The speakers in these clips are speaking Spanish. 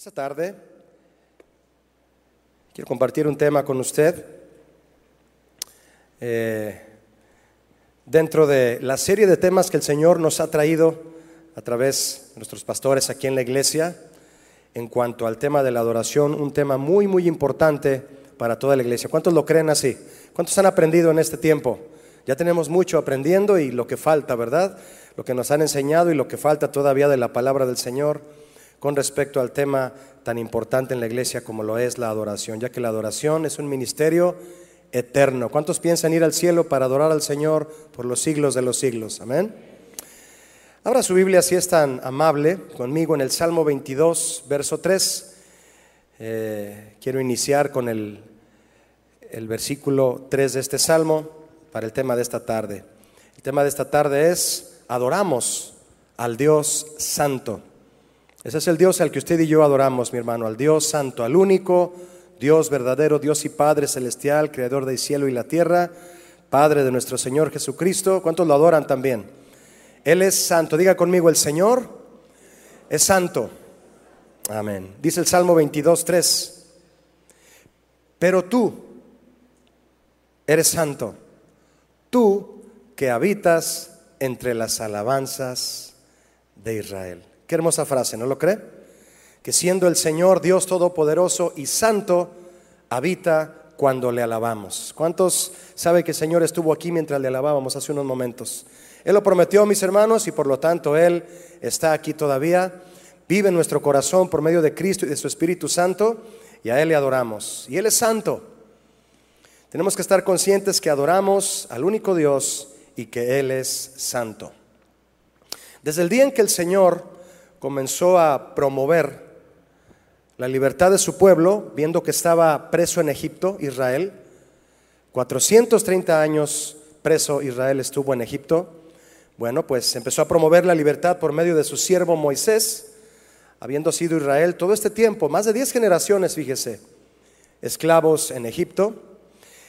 Esta tarde quiero compartir un tema con usted eh, dentro de la serie de temas que el Señor nos ha traído a través de nuestros pastores aquí en la iglesia en cuanto al tema de la adoración, un tema muy, muy importante para toda la iglesia. ¿Cuántos lo creen así? ¿Cuántos han aprendido en este tiempo? Ya tenemos mucho aprendiendo y lo que falta, ¿verdad? Lo que nos han enseñado y lo que falta todavía de la palabra del Señor con respecto al tema tan importante en la iglesia como lo es la adoración, ya que la adoración es un ministerio eterno. ¿Cuántos piensan ir al cielo para adorar al Señor por los siglos de los siglos? Amén. Abra su Biblia si es tan amable conmigo en el Salmo 22, verso 3. Eh, quiero iniciar con el, el versículo 3 de este salmo para el tema de esta tarde. El tema de esta tarde es adoramos al Dios Santo. Ese es el Dios al que usted y yo adoramos, mi hermano, al Dios santo, al único Dios verdadero, Dios y Padre celestial, creador del cielo y la tierra, Padre de nuestro Señor Jesucristo. ¿Cuántos lo adoran también? Él es santo. Diga conmigo, el Señor es santo. Amén. Dice el Salmo 22, 3. Pero tú eres santo, tú que habitas entre las alabanzas de Israel. Qué hermosa frase, ¿no lo cree? Que siendo el Señor Dios Todopoderoso y Santo, habita cuando le alabamos. ¿Cuántos saben que el Señor estuvo aquí mientras le alabábamos hace unos momentos? Él lo prometió, mis hermanos, y por lo tanto Él está aquí todavía. Vive en nuestro corazón por medio de Cristo y de su Espíritu Santo, y a Él le adoramos. Y Él es santo. Tenemos que estar conscientes que adoramos al único Dios y que Él es santo. Desde el día en que el Señor comenzó a promover la libertad de su pueblo, viendo que estaba preso en Egipto, Israel. 430 años preso Israel estuvo en Egipto. Bueno, pues empezó a promover la libertad por medio de su siervo Moisés, habiendo sido Israel todo este tiempo, más de 10 generaciones, fíjese, esclavos en Egipto.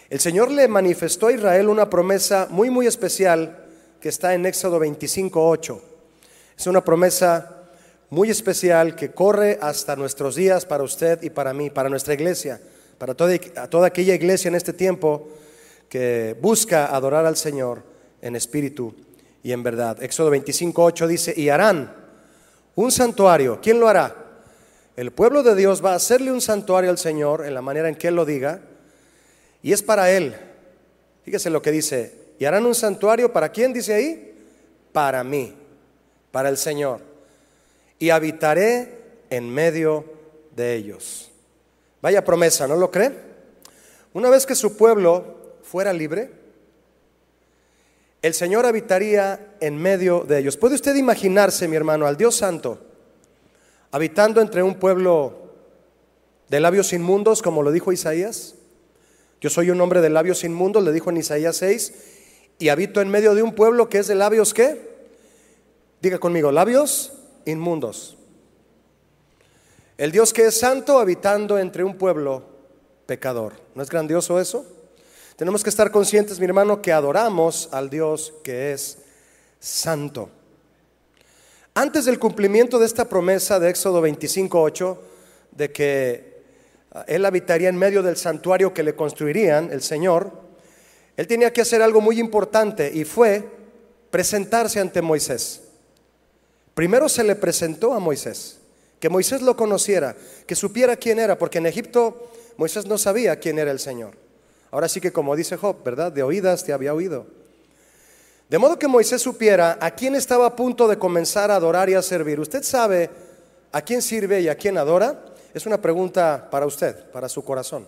El Señor le manifestó a Israel una promesa muy, muy especial que está en Éxodo 25.8. Es una promesa muy especial que corre hasta nuestros días para usted y para mí, para nuestra iglesia, para toda, aquella iglesia en este tiempo que busca adorar al Señor en espíritu y en verdad. Éxodo 25.8 dice, y harán un santuario. ¿Quién lo hará? El pueblo de Dios va a hacerle un santuario al Señor en la manera en que Él lo diga, y es para Él. Fíjese lo que dice, y harán un santuario para quién dice ahí? Para mí, para el Señor y habitaré en medio de ellos. Vaya promesa, ¿no lo cree? Una vez que su pueblo fuera libre, el Señor habitaría en medio de ellos. ¿Puede usted imaginarse, mi hermano, al Dios Santo habitando entre un pueblo de labios inmundos, como lo dijo Isaías? Yo soy un hombre de labios inmundos, le dijo en Isaías 6, y habito en medio de un pueblo que es de labios qué? Diga conmigo, labios inmundos. El Dios que es santo habitando entre un pueblo pecador. ¿No es grandioso eso? Tenemos que estar conscientes, mi hermano, que adoramos al Dios que es santo. Antes del cumplimiento de esta promesa de Éxodo 25:8 de que ah, él habitaría en medio del santuario que le construirían el Señor, él tenía que hacer algo muy importante y fue presentarse ante Moisés. Primero se le presentó a Moisés, que Moisés lo conociera, que supiera quién era, porque en Egipto Moisés no sabía quién era el Señor. Ahora sí que como dice Job, ¿verdad? De oídas te había oído. De modo que Moisés supiera a quién estaba a punto de comenzar a adorar y a servir. ¿Usted sabe a quién sirve y a quién adora? Es una pregunta para usted, para su corazón.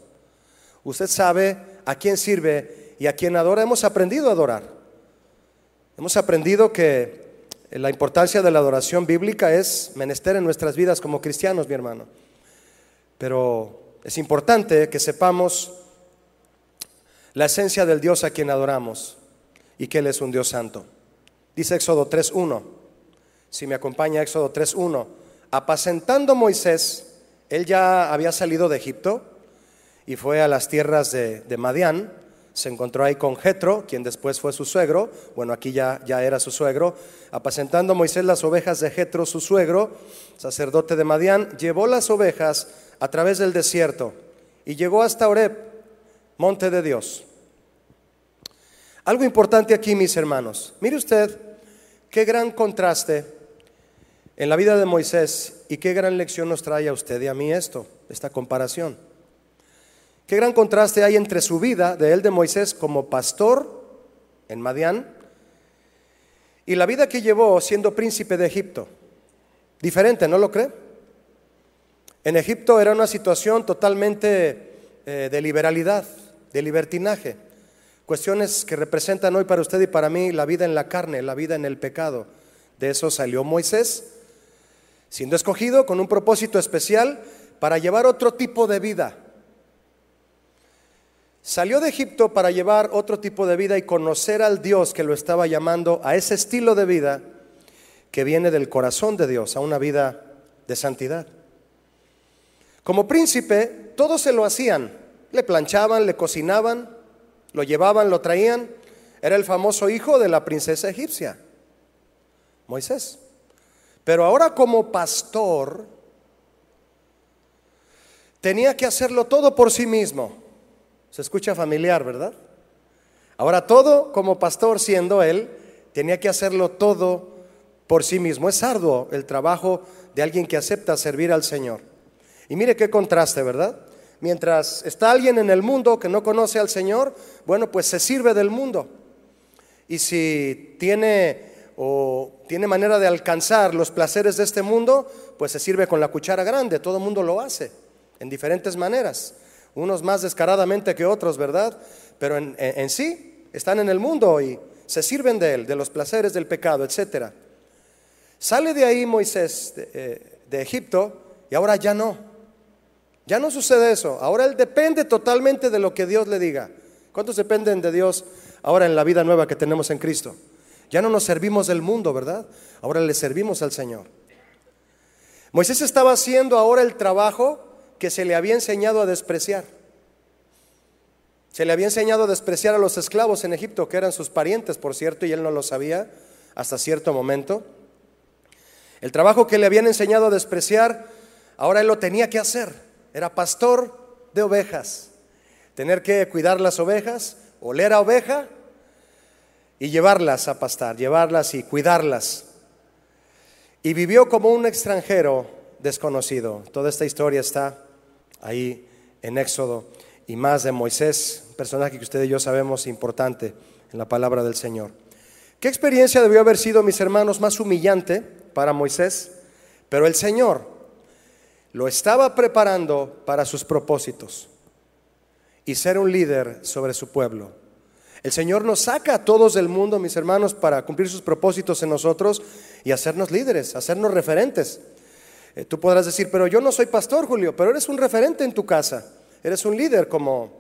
¿Usted sabe a quién sirve y a quién adora? Hemos aprendido a adorar. Hemos aprendido que la importancia de la adoración bíblica es menester en nuestras vidas como cristianos, mi hermano. Pero es importante que sepamos la esencia del Dios a quien adoramos y que Él es un Dios santo. Dice Éxodo 3.1, si me acompaña Éxodo 3.1, apacentando Moisés, él ya había salido de Egipto y fue a las tierras de, de Madián, se encontró ahí con Jetro, quien después fue su suegro, bueno, aquí ya, ya era su suegro, apacentando Moisés las ovejas de Jetro, su suegro, sacerdote de Madián, llevó las ovejas a través del desierto y llegó hasta Oreb, monte de Dios. Algo importante aquí, mis hermanos. Mire usted qué gran contraste en la vida de Moisés y qué gran lección nos trae a usted y a mí esto, esta comparación. Qué gran contraste hay entre su vida de él de Moisés como pastor en Madián y la vida que llevó siendo príncipe de Egipto. Diferente, ¿no lo cree? En Egipto era una situación totalmente eh, de liberalidad, de libertinaje. Cuestiones que representan hoy para usted y para mí la vida en la carne, la vida en el pecado. De eso salió Moisés, siendo escogido con un propósito especial para llevar otro tipo de vida. Salió de Egipto para llevar otro tipo de vida y conocer al Dios que lo estaba llamando a ese estilo de vida que viene del corazón de Dios, a una vida de santidad. Como príncipe, todos se lo hacían. Le planchaban, le cocinaban, lo llevaban, lo traían. Era el famoso hijo de la princesa egipcia, Moisés. Pero ahora como pastor, tenía que hacerlo todo por sí mismo. Se escucha familiar, ¿verdad? Ahora todo como pastor siendo él, tenía que hacerlo todo por sí mismo. Es arduo el trabajo de alguien que acepta servir al Señor. Y mire qué contraste, ¿verdad? Mientras está alguien en el mundo que no conoce al Señor, bueno, pues se sirve del mundo. Y si tiene o tiene manera de alcanzar los placeres de este mundo, pues se sirve con la cuchara grande. Todo el mundo lo hace en diferentes maneras. Unos más descaradamente que otros, ¿verdad? Pero en, sí están en el mundo y se sirven de él, de los placeres del pecado, etc. Sale de ahí Moisés eh, de Egipto y ahora ya no. Ya no sucede eso. Ahora él depende totalmente de lo que Dios le diga. ¿Cuántos dependen de Dios ahora en la vida nueva que tenemos en Cristo? Ya no nos servimos del mundo, ¿verdad? Ahora le servimos al Señor. Moisés estaba haciendo ahora el trabajo que se le había enseñado a despreciar. Se le había enseñado a despreciar a los esclavos en Egipto, que eran sus parientes, por cierto, y él no lo sabía hasta cierto momento. El trabajo que le habían enseñado a despreciar, ahora él lo tenía que hacer. Era pastor de ovejas. Tener que cuidar las ovejas, oler a oveja y llevarlas a pastar, llevarlas y cuidarlas. Y vivió como un extranjero desconocido. Toda esta historia está ahí en Éxodo y más de Moisés, personaje que usted y yo sabemos importante en la palabra del Señor. ¿Qué experiencia debió haber sido, mis hermanos, más humillante para Moisés? Pero el Señor lo estaba preparando para sus propósitos y ser un líder sobre su pueblo. El Señor nos saca a todos del mundo, mis hermanos, para cumplir sus propósitos en nosotros y hacernos líderes, hacernos referentes. Eh, tú podrás decir, pero yo no soy pastor, Julio, pero eres un referente en tu casa. Eres un líder como,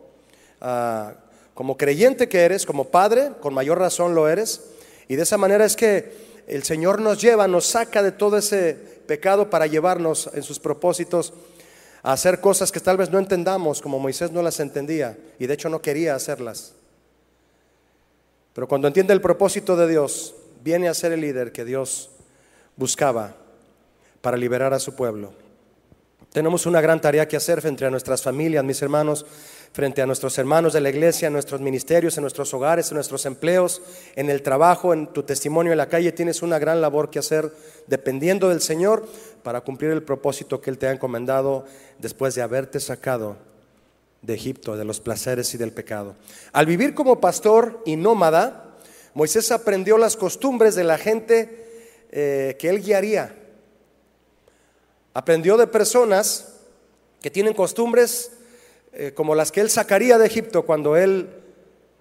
ah, como creyente que eres, como padre, con mayor razón lo eres. Y de esa manera es que el Señor nos lleva, nos saca de todo ese pecado para llevarnos en sus propósitos a hacer cosas que tal vez no entendamos, como Moisés no las entendía y de hecho no quería hacerlas. Pero cuando entiende el propósito de Dios, viene a ser el líder que Dios buscaba para liberar a su pueblo. Tenemos una gran tarea que hacer frente a nuestras familias, mis hermanos, frente a nuestros hermanos de la iglesia, en nuestros ministerios, en nuestros hogares, en nuestros empleos, en el trabajo, en tu testimonio en la calle. Tienes una gran labor que hacer dependiendo del Señor para cumplir el propósito que Él te ha encomendado después de haberte sacado de Egipto, de los placeres y del pecado. Al vivir como pastor y nómada, Moisés aprendió las costumbres de la gente eh, que él guiaría. Aprendió de personas que tienen costumbres eh, como las que él sacaría de Egipto cuando él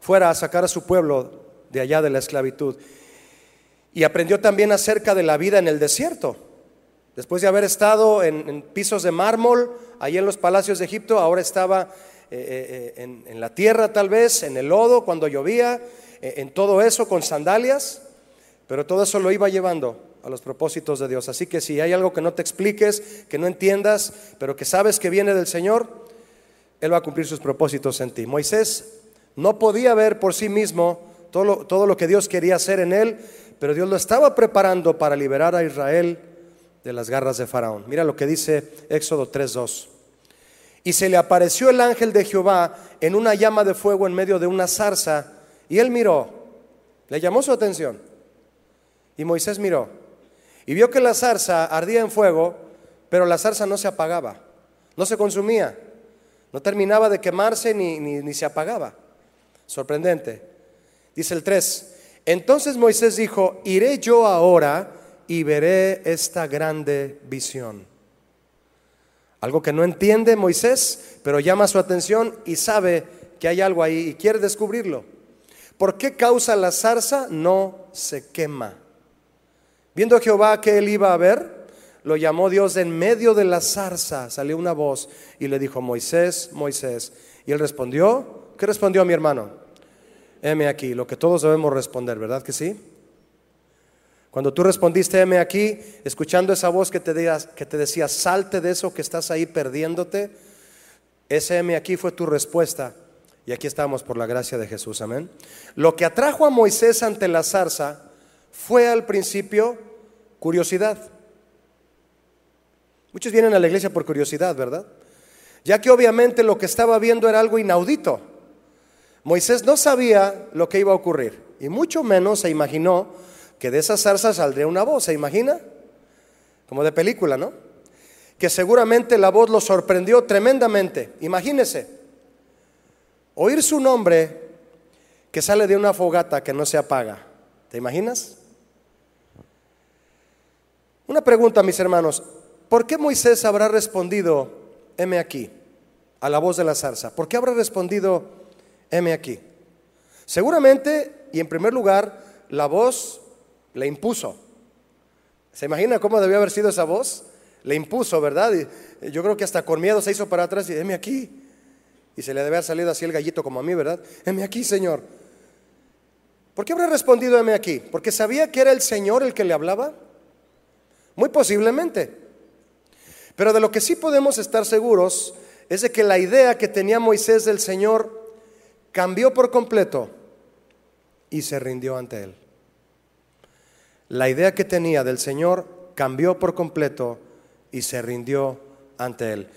fuera a sacar a su pueblo de allá de la esclavitud. Y aprendió también acerca de la vida en el desierto. Después de haber estado en, pisos de mármol, ahí en los palacios de Egipto, ahora estaba eh, eh, en, en, la tierra tal vez, en el lodo, cuando llovía, en todo eso con sandalias, pero todo eso lo iba llevando a los propósitos de Dios. Así que si hay algo que no te expliques, que no entiendas, pero que sabes que viene del Señor, él va a cumplir sus propósitos en ti. Moisés No podía ver por sí mismo todo lo, todo lo que Dios quería hacer en él, pero Dios lo estaba preparando para liberar a Israel de las garras de Faraón. Mira lo que dice Éxodo 3.2. Y se le apareció el ángel de Jehová en una llama de fuego en medio de una zarza, y él miró, le llamó su atención, y Moisés miró, y vio que la zarza ardía en fuego, pero la zarza no se apagaba, no se consumía, no terminaba de quemarse ni, ni, se apagaba. Sorprendente. Dice el 3, entonces Moisés dijo, iré yo ahora y veré esta grande visión. Algo que no entiende Moisés, pero llama su atención y sabe que hay algo ahí y quiere descubrirlo. ¿Por qué causa la zarza? No se quema. Viendo Jehová que él iba a ver, lo llamó Dios en medio de la zarza. Salió una voz y le dijo, Moisés, Moisés. Y él respondió, ¿qué respondió mi hermano? Heme aquí, lo que todos debemos responder, ¿verdad que sí? Cuando tú respondiste, heme aquí, escuchando esa voz que te, que te decía, salte de eso que estás ahí perdiéndote, ese heme aquí fue tu respuesta. Y aquí estamos por la gracia de Jesús, amén. Lo que atrajo a Moisés ante la zarza fue al principio curiosidad. Muchos vienen a la iglesia por curiosidad, ¿verdad? Ya que obviamente lo que estaba viendo era algo inaudito. Moisés no sabía lo que iba a ocurrir y mucho menos se imaginó que de esa zarza saldría una voz, ¿se imagina? Como de película, ¿no? Que seguramente la voz lo sorprendió tremendamente. Imagínese, oír su nombre que sale de una fogata que no se apaga. ¿Te imaginas? Una pregunta, mis hermanos. ¿Por qué Moisés habrá respondido, heme aquí, a la voz de la zarza? ¿Por qué habrá respondido, heme aquí? Seguramente, y en primer lugar, la voz le impuso. ¿Se imagina cómo debió haber sido esa voz? Le impuso, ¿verdad? Y yo creo que hasta con miedo se hizo para atrás y heme aquí. Y se le debe haber salido así el gallito como a mí, ¿verdad? Heme aquí, Señor. ¿Por qué habrá respondido heme aquí? ¿Porque sabía que era el Señor el que le hablaba? Muy posiblemente. Pero de lo que sí podemos estar seguros es de que la idea que tenía Moisés del Señor cambió por completo y se rindió ante él la idea que tenía del Señor cambió por completo y se rindió ante Él.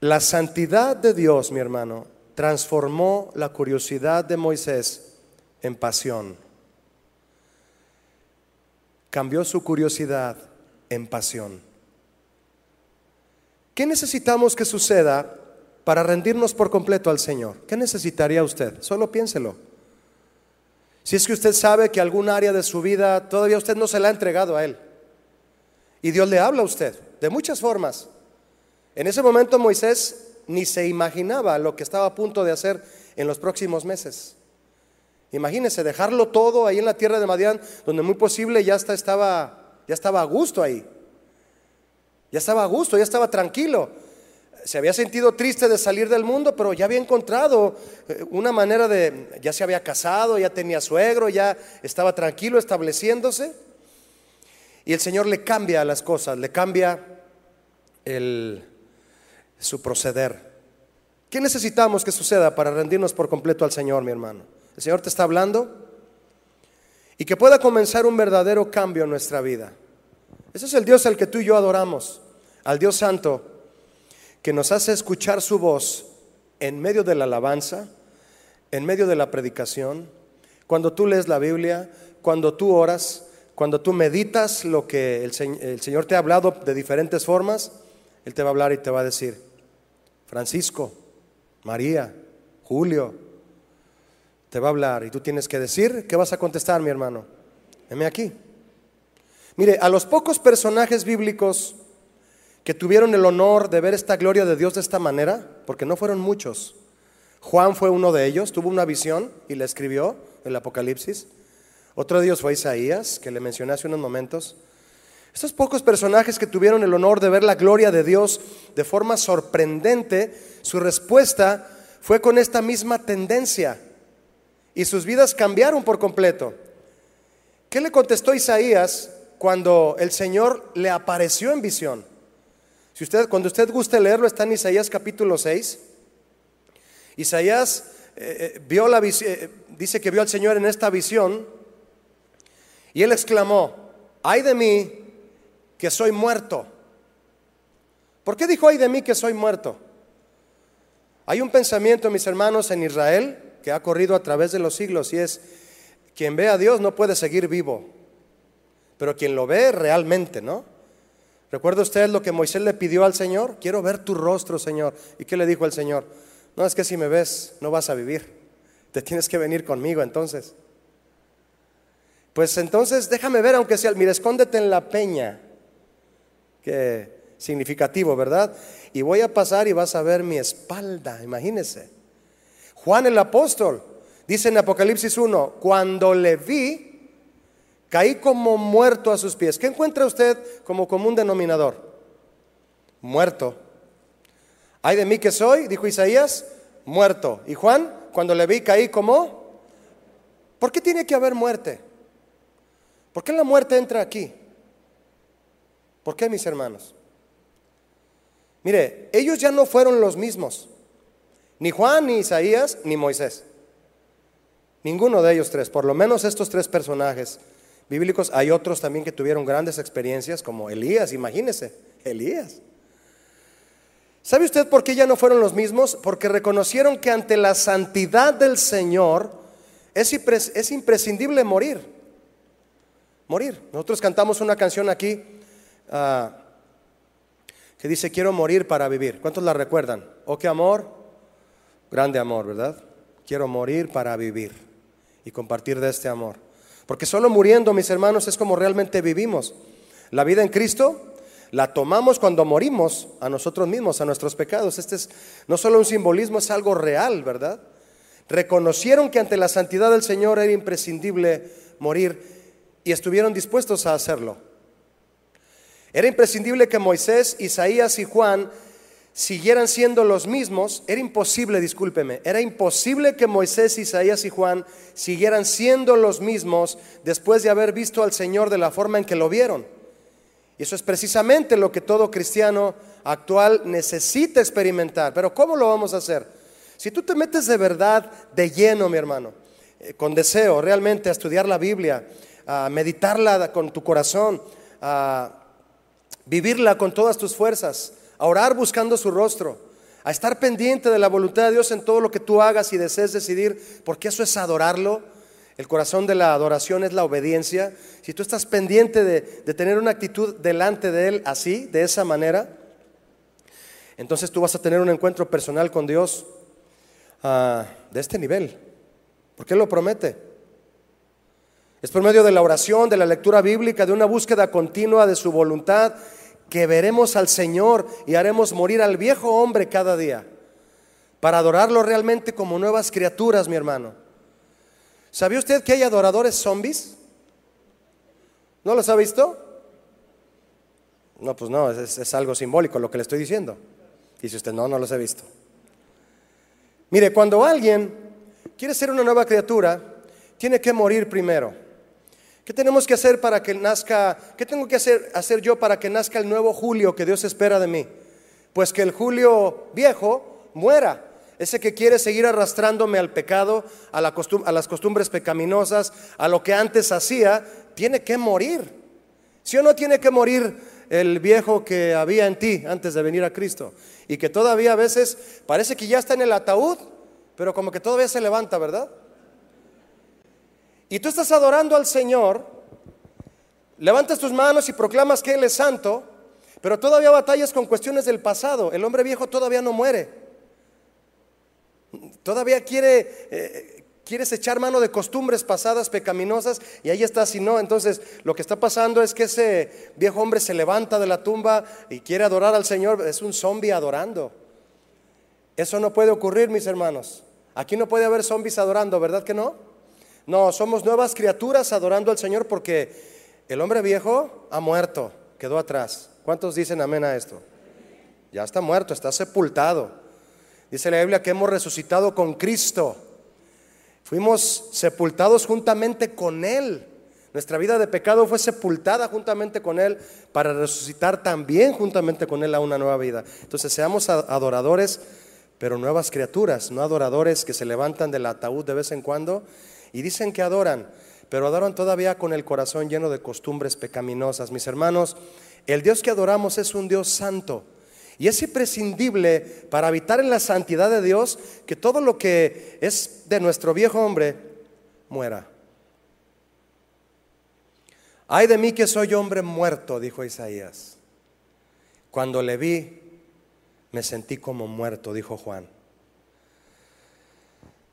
La santidad de Dios, mi hermano, transformó la curiosidad de Moisés en pasión. Cambió su curiosidad en pasión. ¿Qué necesitamos que suceda para rendirnos por completo al Señor? ¿Qué necesitaría usted? Solo piénselo. Si es que usted sabe que algún área de su vida todavía usted no se la ha entregado a Él. Y Dios le habla a usted de muchas formas. En ese momento Moisés ni se imaginaba lo que estaba a punto de hacer en los próximos meses. Imagínese dejarlo todo ahí en la tierra de Madián, donde muy posible ya estaba, ya estaba a gusto ahí. Ya estaba a gusto, ya estaba tranquilo se había sentido triste de salir del mundo, pero ya había encontrado eh, una manera de, ya se había casado, ya tenía suegro, ya estaba tranquilo estableciéndose. Y el Señor le cambia las cosas, le cambia el, su proceder. ¿Qué necesitamos que suceda para rendirnos por completo al Señor, mi hermano? El Señor te está hablando y que pueda comenzar un verdadero cambio en nuestra vida. Ese es el Dios al que tú y yo adoramos, al Dios Santo que nos hace escuchar su voz en medio de la alabanza, en medio de la predicación, cuando tú lees la Biblia, cuando tú oras, cuando tú meditas lo que el, Señor te ha hablado de diferentes formas, Él te va a hablar y te va a decir, Francisco, María, Julio, te va a hablar y tú tienes que decir, ¿qué vas a contestar, mi hermano? Heme aquí. Mire, a los pocos personajes bíblicos que tuvieron el honor de ver esta gloria de Dios de esta manera, porque no fueron muchos. Juan fue uno de ellos, tuvo una visión y la escribió, el Apocalipsis. Otro de ellos fue Isaías, que le mencioné hace unos momentos. Estos pocos personajes que tuvieron el honor de ver la gloria de Dios de forma sorprendente, su respuesta fue con esta misma tendencia y sus vidas cambiaron por completo. ¿Qué le contestó Isaías cuando el Señor le apareció en visión? Si usted, cuando usted guste leerlo, está en Isaías capítulo 6. Isaías eh, eh, vio la dice que vio al Señor en esta visión y él exclamó, ay de mí que soy muerto. ¿Por qué dijo ay de mí que soy muerto? Hay un pensamiento, mis hermanos, en Israel que ha corrido a través de los siglos y es, quien ve a Dios no puede seguir vivo, pero quien lo ve realmente, ¿no? ¿Recuerda usted lo que Moisés le pidió al Señor? Quiero ver tu rostro, Señor. ¿Y qué le dijo el Señor? No, es que si me ves, no vas a vivir. Te tienes que venir conmigo entonces. Pues entonces déjame ver, aunque sea, mira, escóndete en la peña. Qué significativo, ¿verdad? Y voy a pasar y vas a ver mi espalda, imagínese. Juan el apóstol dice en Apocalipsis 1, cuando le vi, Caí como muerto a sus pies. ¿Qué encuentra usted como común denominador? Muerto. Ay de mí que soy, dijo Isaías, muerto. Y Juan, cuando le vi, caí como... ¿Por qué tiene que haber muerte? ¿Por qué la muerte entra aquí? ¿Por qué, mis hermanos? Mire, ellos ya no fueron los mismos. Ni Juan, ni Isaías, ni Moisés. Ninguno de ellos tres, por lo menos estos tres personajes bíblicos. Hay otros también que tuvieron grandes experiencias, como Elías, imagínese, Elías. ¿Sabe usted por qué ya no fueron los mismos? Porque reconocieron que ante la santidad del Señor es, es imprescindible morir. Morir. Nosotros cantamos una canción aquí ah, que dice, quiero morir para vivir. ¿Cuántos la recuerdan? Oh, qué amor, grande amor, ¿verdad? Quiero morir para vivir y compartir de este amor. Porque solo muriendo, mis hermanos, es como realmente vivimos. La vida en Cristo la tomamos cuando morimos a nosotros mismos, a nuestros pecados. Este es no solo un simbolismo, es algo real, ¿verdad? Reconocieron que ante la santidad del Señor era imprescindible morir y estuvieron dispuestos a hacerlo. Era imprescindible que Moisés, Isaías y Juan siguieran siendo los mismos, era imposible, discúlpeme, era imposible que Moisés, Isaías y Juan siguieran siendo los mismos después de haber visto al Señor de la forma en que lo vieron. Y eso es precisamente lo que todo cristiano actual necesita experimentar. Pero ¿cómo lo vamos a hacer? Si tú te metes de verdad, de lleno, mi hermano, eh, con deseo realmente a estudiar la Biblia, a meditarla con tu corazón, a vivirla con todas tus fuerzas, a orar buscando su rostro, a estar pendiente de la voluntad de Dios en todo lo que tú hagas y desees decidir, porque eso es adorarlo. El corazón de la adoración es la obediencia. Si tú estás pendiente de, tener una actitud delante de Él así, de esa manera, entonces tú vas a tener un encuentro personal con Dios ah, de este nivel. Porque Él lo promete. Es por medio de la oración, de la lectura bíblica, de una búsqueda continua de su voluntad que veremos al Señor y haremos morir al viejo hombre cada día para adorarlo realmente como nuevas criaturas, mi hermano. ¿Sabía usted que hay adoradores zombies? ¿No los ha visto? No, pues no, es, es, algo simbólico lo que le estoy diciendo. Dice usted, no, no los he visto. Mire, cuando alguien quiere ser una nueva criatura, tiene que morir primero. ¿Qué tenemos que hacer para que nazca? ¿Qué tengo que hacer, hacer yo para que nazca el nuevo Julio que Dios espera de mí? Pues que el Julio viejo muera. Ese que quiere seguir arrastrándome al pecado, a, la a las costumbres pecaminosas, a lo que antes hacía, tiene que morir. Si o no tiene que morir el viejo que había en ti antes de venir a Cristo? Y que todavía a veces parece que ya está en el ataúd, pero como que todavía se levanta, ¿verdad? Y tú estás adorando al Señor, levantas tus manos y proclamas que Él es santo, pero todavía batallas con cuestiones del pasado. El hombre viejo todavía no muere. Todavía quiere, eh, quieres echar mano de costumbres pasadas pecaminosas y ahí está, si no, entonces lo que está pasando es que ese viejo hombre se levanta de la tumba y quiere adorar al Señor, es un zombie adorando. Eso no puede ocurrir, mis hermanos. Aquí no puede haber zombies adorando, ¿verdad que no? No, somos nuevas criaturas adorando al Señor porque el hombre viejo ha muerto, quedó atrás. ¿Cuántos dicen amén a esto? Ya está muerto, está sepultado. Dice la Biblia que hemos resucitado con Cristo. Fuimos sepultados juntamente con Él. Nuestra vida de pecado fue sepultada juntamente con Él para resucitar también juntamente con Él a una nueva vida. Entonces seamos adoradores pero nuevas criaturas, no adoradores que se levantan del ataúd de vez en cuando y dicen que adoran, pero adoran todavía con el corazón lleno de costumbres pecaminosas. Mis hermanos, el Dios que adoramos es un Dios santo. Y es imprescindible para habitar en la santidad de Dios que todo lo que es de nuestro viejo hombre muera. Ay de mí que soy hombre muerto, dijo Isaías. Cuando le vi, me sentí como muerto, dijo Juan.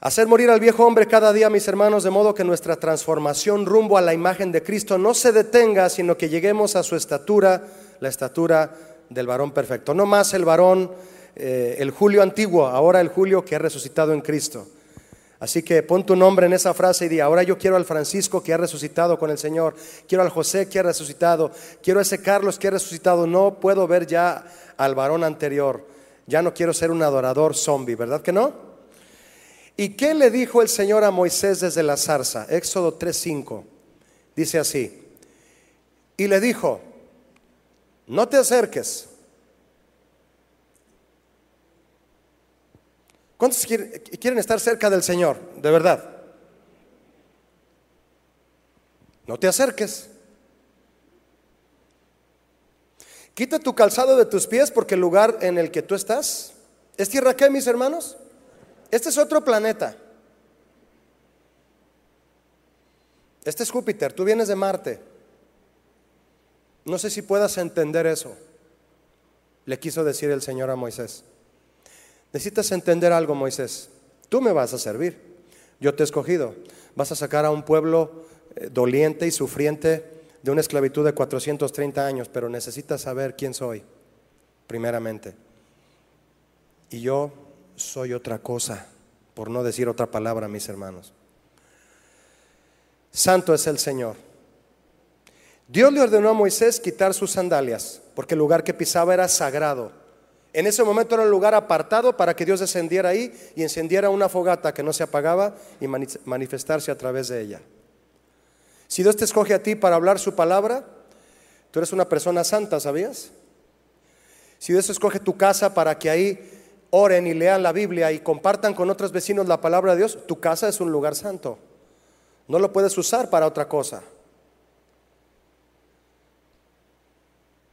Hacer morir al viejo hombre cada día, mis hermanos, de modo que nuestra transformación rumbo a la imagen de Cristo no se detenga, sino que lleguemos a su estatura, la estatura del varón perfecto. No más el varón, eh, el Julio antiguo, ahora el Julio que ha resucitado en Cristo. Así que pon tu nombre en esa frase y di, ahora yo quiero al Francisco que ha resucitado con el Señor, quiero al José que ha resucitado, quiero a ese Carlos que ha resucitado, no puedo ver ya al varón anterior, ya no quiero ser un adorador zombie, ¿verdad que no? ¿Y qué le dijo el Señor a Moisés desde la zarza? Éxodo 3:5, dice así, y le dijo, no te acerques. ¿Cuántos quieren estar cerca del Señor? De verdad. No te acerques. Quita tu calzado de tus pies porque el lugar en el que tú estás es tierra qué, mis hermanos? Este es otro planeta. Este es Júpiter, tú vienes de Marte. No sé si puedas entender eso, le quiso decir el Señor a Moisés. Necesitas entender algo, Moisés. Tú me vas a servir. Yo te he escogido. Vas a sacar a un pueblo eh, doliente y sufriente de una esclavitud de 430 años, pero necesitas saber quién soy, primeramente. Y yo soy otra cosa, por no decir otra palabra, mis hermanos. Santo es el Señor. Dios le ordenó a Moisés quitar sus sandalias, porque el lugar que pisaba era sagrado. En ese momento era un lugar apartado para que Dios descendiera ahí y encendiera una fogata que no se apagaba y manifestarse a través de ella. Si Dios te escoge a ti para hablar su palabra, tú eres una persona santa, ¿sabías? Si Dios escoge tu casa para que ahí oren y lean la Biblia y compartan con otros vecinos la palabra de Dios, tu casa es un lugar santo. No lo puedes usar para otra cosa.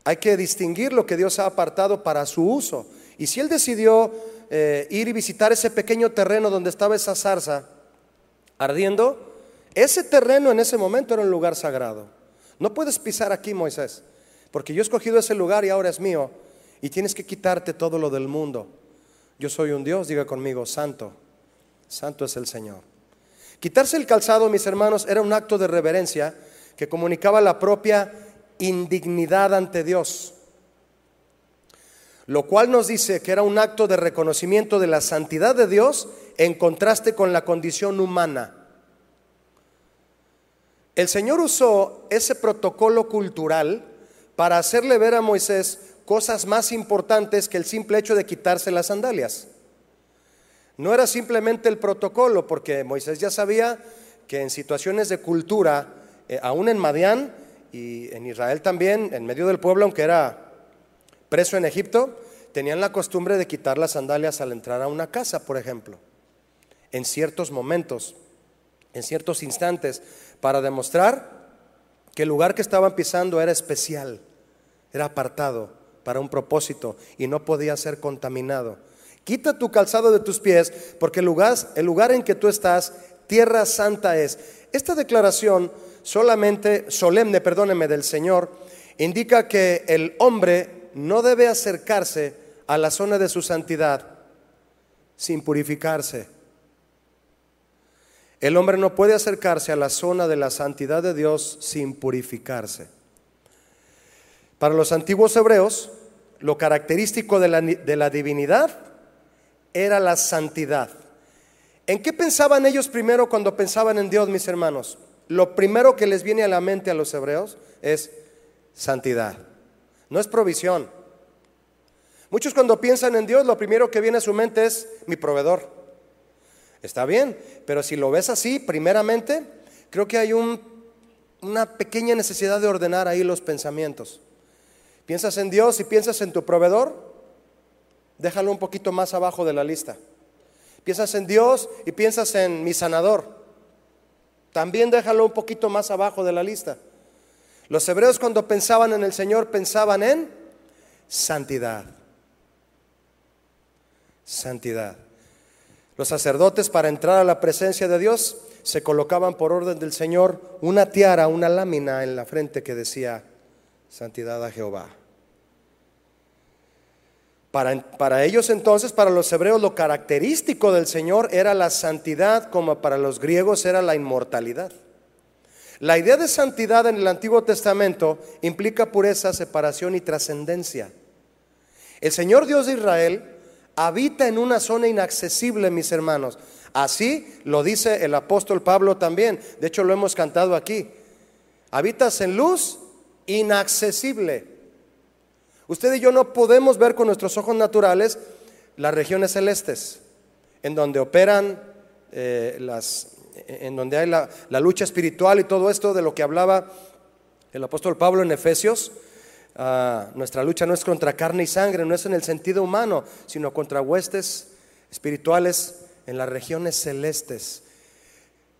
Hay que distinguir lo que Dios ha apartado para su uso. Y si Él decidió eh, ir y visitar ese pequeño terreno donde estaba esa zarza ardiendo, ese terreno en ese momento era un lugar sagrado. No puedes pisar aquí, Moisés, porque yo he escogido ese lugar y ahora es mío. Y tienes que quitarte todo lo del mundo. Yo soy un Dios, diga conmigo, santo. Santo es el Señor. Quitarse el calzado, mis hermanos, era un acto de reverencia que comunicaba la propia indignidad ante Dios, lo cual nos dice que era un acto de reconocimiento de la santidad de Dios en contraste con la condición humana. El Señor usó ese protocolo cultural para hacerle ver a Moisés cosas más importantes que el simple hecho de quitarse las sandalias. No era simplemente el protocolo, porque Moisés ya sabía que en situaciones de cultura, eh, aún en Madián, y en Israel también, en medio del pueblo, aunque era preso en Egipto, tenían la costumbre de quitar las sandalias al entrar a una casa, por ejemplo, en ciertos momentos, en ciertos instantes, para demostrar que el lugar que estaban pisando era especial, era apartado para un propósito y no podía ser contaminado. Quita tu calzado de tus pies, porque el lugar, el lugar en que tú estás, tierra santa es. Esta declaración solamente, solemne, perdóneme, del Señor, indica que el hombre no debe acercarse a la zona de su santidad sin purificarse. El hombre no puede acercarse a la zona de la santidad de Dios sin purificarse. Para los antiguos hebreos, lo característico de la, de la divinidad era la santidad. ¿En qué pensaban ellos primero cuando pensaban en Dios, mis hermanos? lo primero que les viene a la mente a los hebreos es santidad. No es provisión. Muchos cuando piensan en Dios, lo primero que viene a su mente es mi proveedor. Está bien, pero si lo ves así, primeramente, creo que hay una pequeña necesidad de ordenar ahí los pensamientos. Piensas en Dios y piensas en tu proveedor. déjalo un poquito más abajo de la lista. Piensas en Dios y piensas en mi sanador. También déjalo un poquito más abajo de la lista. Los hebreos cuando pensaban en el Señor pensaban en santidad. Santidad. Los sacerdotes para entrar a la presencia de Dios se colocaban por orden del Señor una tiara, una lámina en la frente que decía santidad a Jehová. Para, para, ellos entonces, para los hebreos, lo característico del Señor era la santidad, como para los griegos era la inmortalidad. La idea de santidad en el Antiguo Testamento implica pureza, separación y trascendencia. El Señor Dios de Israel habita en una zona inaccesible, mis hermanos. Así lo dice el apóstol Pablo también. De hecho, lo hemos cantado aquí. Habitas en luz inaccesible. Usted y yo no podemos ver con nuestros ojos naturales las regiones celestes, en donde operan eh, las, en donde hay la, lucha espiritual y todo esto de lo que hablaba el apóstol Pablo en Efesios. Ah, nuestra lucha no es contra carne y sangre, no es en el sentido humano, sino contra huestes espirituales en las regiones celestes.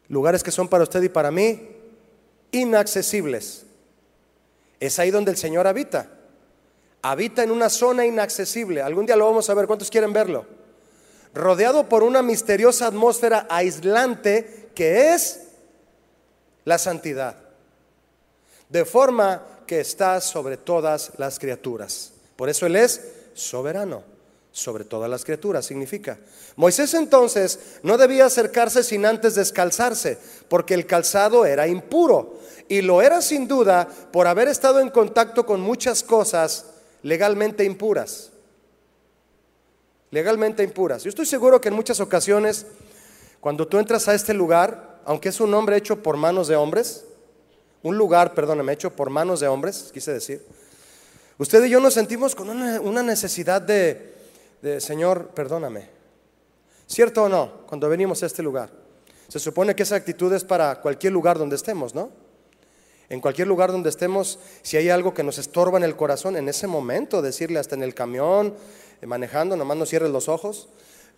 Lugares que son para usted y para mí inaccesibles. Es ahí donde el Señor habita habita en una zona inaccesible. Algún día lo vamos a ver, ¿cuántos quieren verlo? Rodeado por una misteriosa atmósfera aislante que es la santidad. De forma que está sobre todas las criaturas. Por eso Él es soberano sobre todas las criaturas, significa. Moisés entonces no debía acercarse sin antes descalzarse, porque el calzado era impuro. Y lo era sin duda por haber estado en contacto con muchas cosas legalmente impuras. Legalmente impuras. Yo estoy seguro que en muchas ocasiones, cuando tú entras a este lugar, aunque es un nombre hecho por manos de hombres, un lugar, perdóname, hecho por manos de hombres, quise decir, usted y yo nos sentimos con una, necesidad de, Señor, perdóname. ¿Cierto o no? Cuando venimos a este lugar. Se supone que esa actitud es para cualquier lugar donde estemos, ¿no? En cualquier lugar donde estemos, si hay algo que nos estorba en el corazón, en ese momento decirle hasta en el camión, eh, manejando, nomás no cierres los ojos.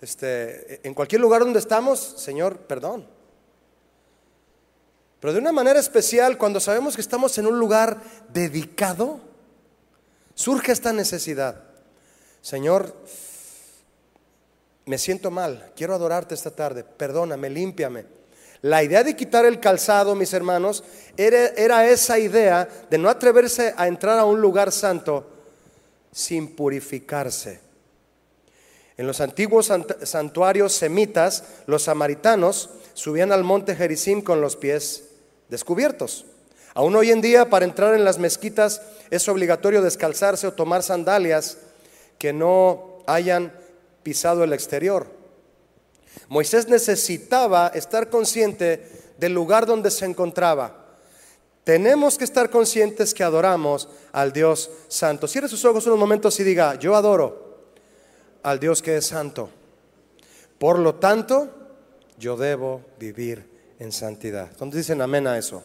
Este, en cualquier lugar donde estamos, Señor, perdón. Pero de una manera especial, cuando sabemos que estamos en un lugar dedicado, surge esta necesidad. Señor, me siento mal, quiero adorarte esta tarde, perdóname, límpiame. La idea de quitar el calzado, mis hermanos, era, esa idea de no atreverse a entrar a un lugar santo sin purificarse. En los antiguos santuarios semitas, los samaritanos subían al monte Gerizim con los pies descubiertos. Aún hoy en día, para entrar en las mezquitas es obligatorio descalzarse o tomar sandalias que no hayan pisado el exterior. Moisés necesitaba estar consciente del lugar donde se encontraba. Tenemos que estar conscientes que adoramos al Dios santo. Cierre sus ojos unos momentos y diga, yo adoro al Dios que es santo. Por lo tanto, yo debo vivir en santidad. ¿Dónde dicen amén a eso?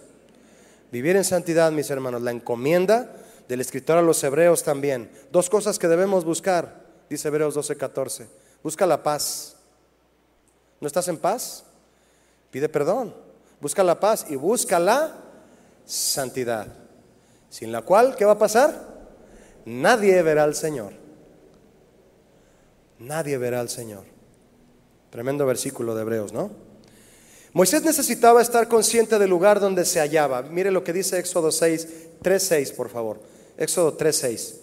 Vivir en santidad, mis hermanos, la encomienda del escritor a los hebreos también. Dos cosas que debemos buscar, dice Hebreos 12:14. Busca la paz ¿No estás en paz? Pide perdón. Busca la paz y busca la santidad. Sin la cual, ¿qué va a pasar? Nadie verá al Señor. Nadie verá al Señor. Tremendo versículo de Hebreos, ¿no? Moisés necesitaba estar consciente del lugar donde se hallaba. Mire lo que dice Éxodo 6, 3, 6, por favor. Éxodo 3, 6.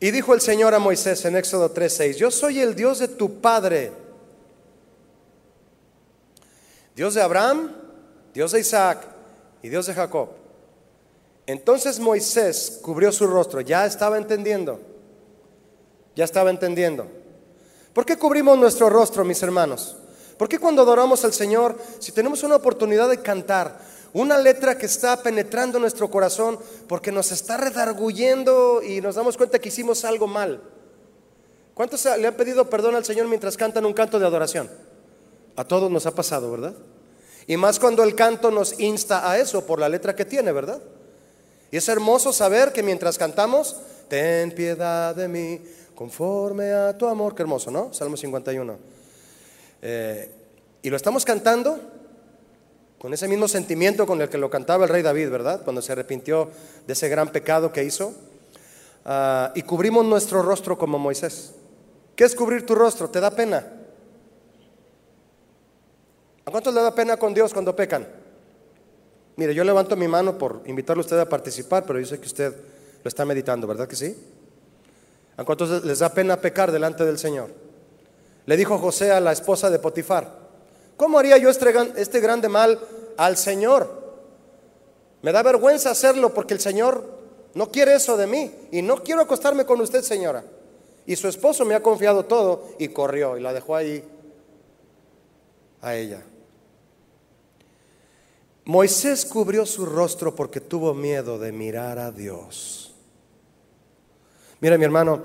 Y dijo el Señor a Moisés en Éxodo 3, 6, yo soy el Dios de tu Padre Dios de Abraham, Dios de Isaac y Dios de Jacob. Entonces Moisés cubrió su rostro, ya estaba entendiendo, ya estaba entendiendo. ¿Por qué cubrimos nuestro rostro, mis hermanos? ¿Por qué cuando adoramos al Señor, si tenemos una oportunidad de cantar una letra que está penetrando nuestro corazón porque nos está redarguyendo y nos damos cuenta que hicimos algo mal? ¿Cuántos le han pedido perdón al Señor mientras cantan un canto de adoración? A todos nos ha pasado, ¿verdad? Y más cuando el canto nos insta a eso por la letra que tiene, ¿verdad? Y es hermoso saber que mientras cantamos, ten piedad de mí, conforme a tu amor. Qué hermoso, ¿no? Salmo 51. Eh, y lo estamos cantando con ese mismo sentimiento con el que lo cantaba el rey David, ¿verdad? Cuando se arrepintió de ese gran pecado que hizo. Ah, y cubrimos nuestro rostro como Moisés. ¿Qué es cubrir tu rostro? ¿Te da pena? ¿A cuántos le da pena con Dios cuando pecan? Mire, yo levanto mi mano por invitarle a usted a participar, pero yo sé que usted lo está meditando, ¿verdad que sí? ¿A cuántos les da pena pecar delante del Señor? Le dijo José a la esposa de Potifar, ¿cómo haría yo este, este grande mal al Señor? Me da vergüenza hacerlo porque el Señor no quiere eso de mí y no quiero acostarme con usted, señora. Y su esposo me ha confiado todo y corrió y la dejó ahí a ella. Moisés cubrió su rostro porque tuvo miedo de mirar a Dios. Mira mi hermano,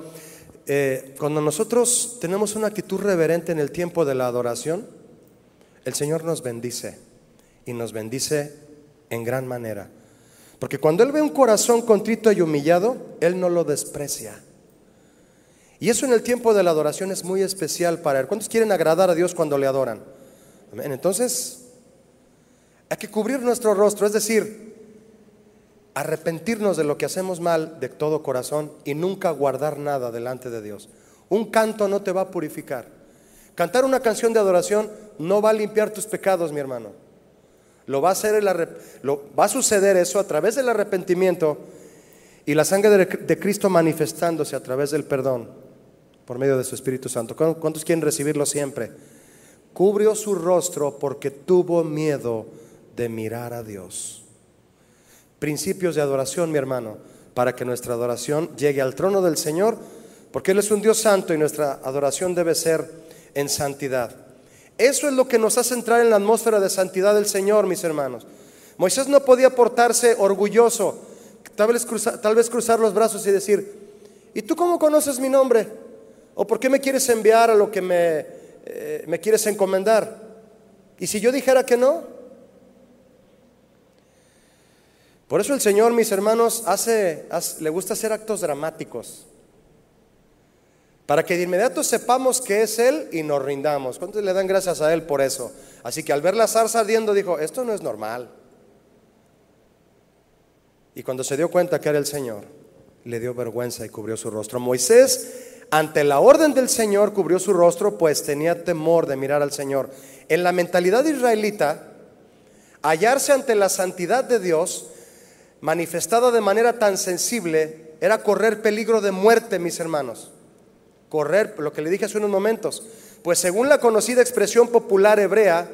eh, cuando nosotros tenemos una actitud reverente en el tiempo de la adoración, el Señor nos bendice y nos bendice en gran manera. Porque cuando Él ve un corazón contrito y humillado, Él no lo desprecia. Y eso en el tiempo de la adoración es muy especial para Él. ¿Cuántos quieren agradar a Dios cuando le adoran? Entonces, hay que cubrir nuestro rostro, es decir, arrepentirnos de lo que hacemos mal de todo corazón y nunca guardar nada delante de Dios. Un canto no te va a purificar. Cantar una canción de adoración no va a limpiar tus pecados, mi hermano. Lo va a hacer el lo, va a suceder eso a través del arrepentimiento y la sangre de, de Cristo manifestándose a través del perdón por medio de su Espíritu Santo. ¿Cuántos quieren recibirlo siempre? Cubrió su rostro porque tuvo miedo de mirar a Dios. Principios de adoración, mi hermano, para que nuestra adoración llegue al trono del Señor, porque Él es un Dios santo y nuestra adoración debe ser en santidad. Eso es lo que nos hace entrar en la atmósfera de santidad del Señor, mis hermanos. Moisés no podía portarse orgulloso, tal vez, cruzar, tal vez cruzar los brazos y decir, ¿y tú cómo conoces mi nombre? ¿O por qué me quieres enviar a lo que me, eh, quieres encomendar? Y si yo dijera que no, por eso el Señor, mis hermanos, hace, le gusta hacer actos dramáticos. Para que de inmediato sepamos que es Él y nos rindamos. ¿Cuántos le dan gracias a Él por eso? Así que al ver la zarza ardiendo dijo, esto no es normal. Y cuando se dio cuenta que era el Señor, le dio vergüenza y cubrió su rostro. Moisés, ante la orden del Señor, cubrió su rostro, pues tenía temor de mirar al Señor. En la mentalidad israelita, hallarse ante la santidad de Dios manifestada de manera tan sensible era correr peligro de muerte, mis hermanos. Correr, lo que le dije hace unos momentos. Pues según la conocida expresión popular hebrea,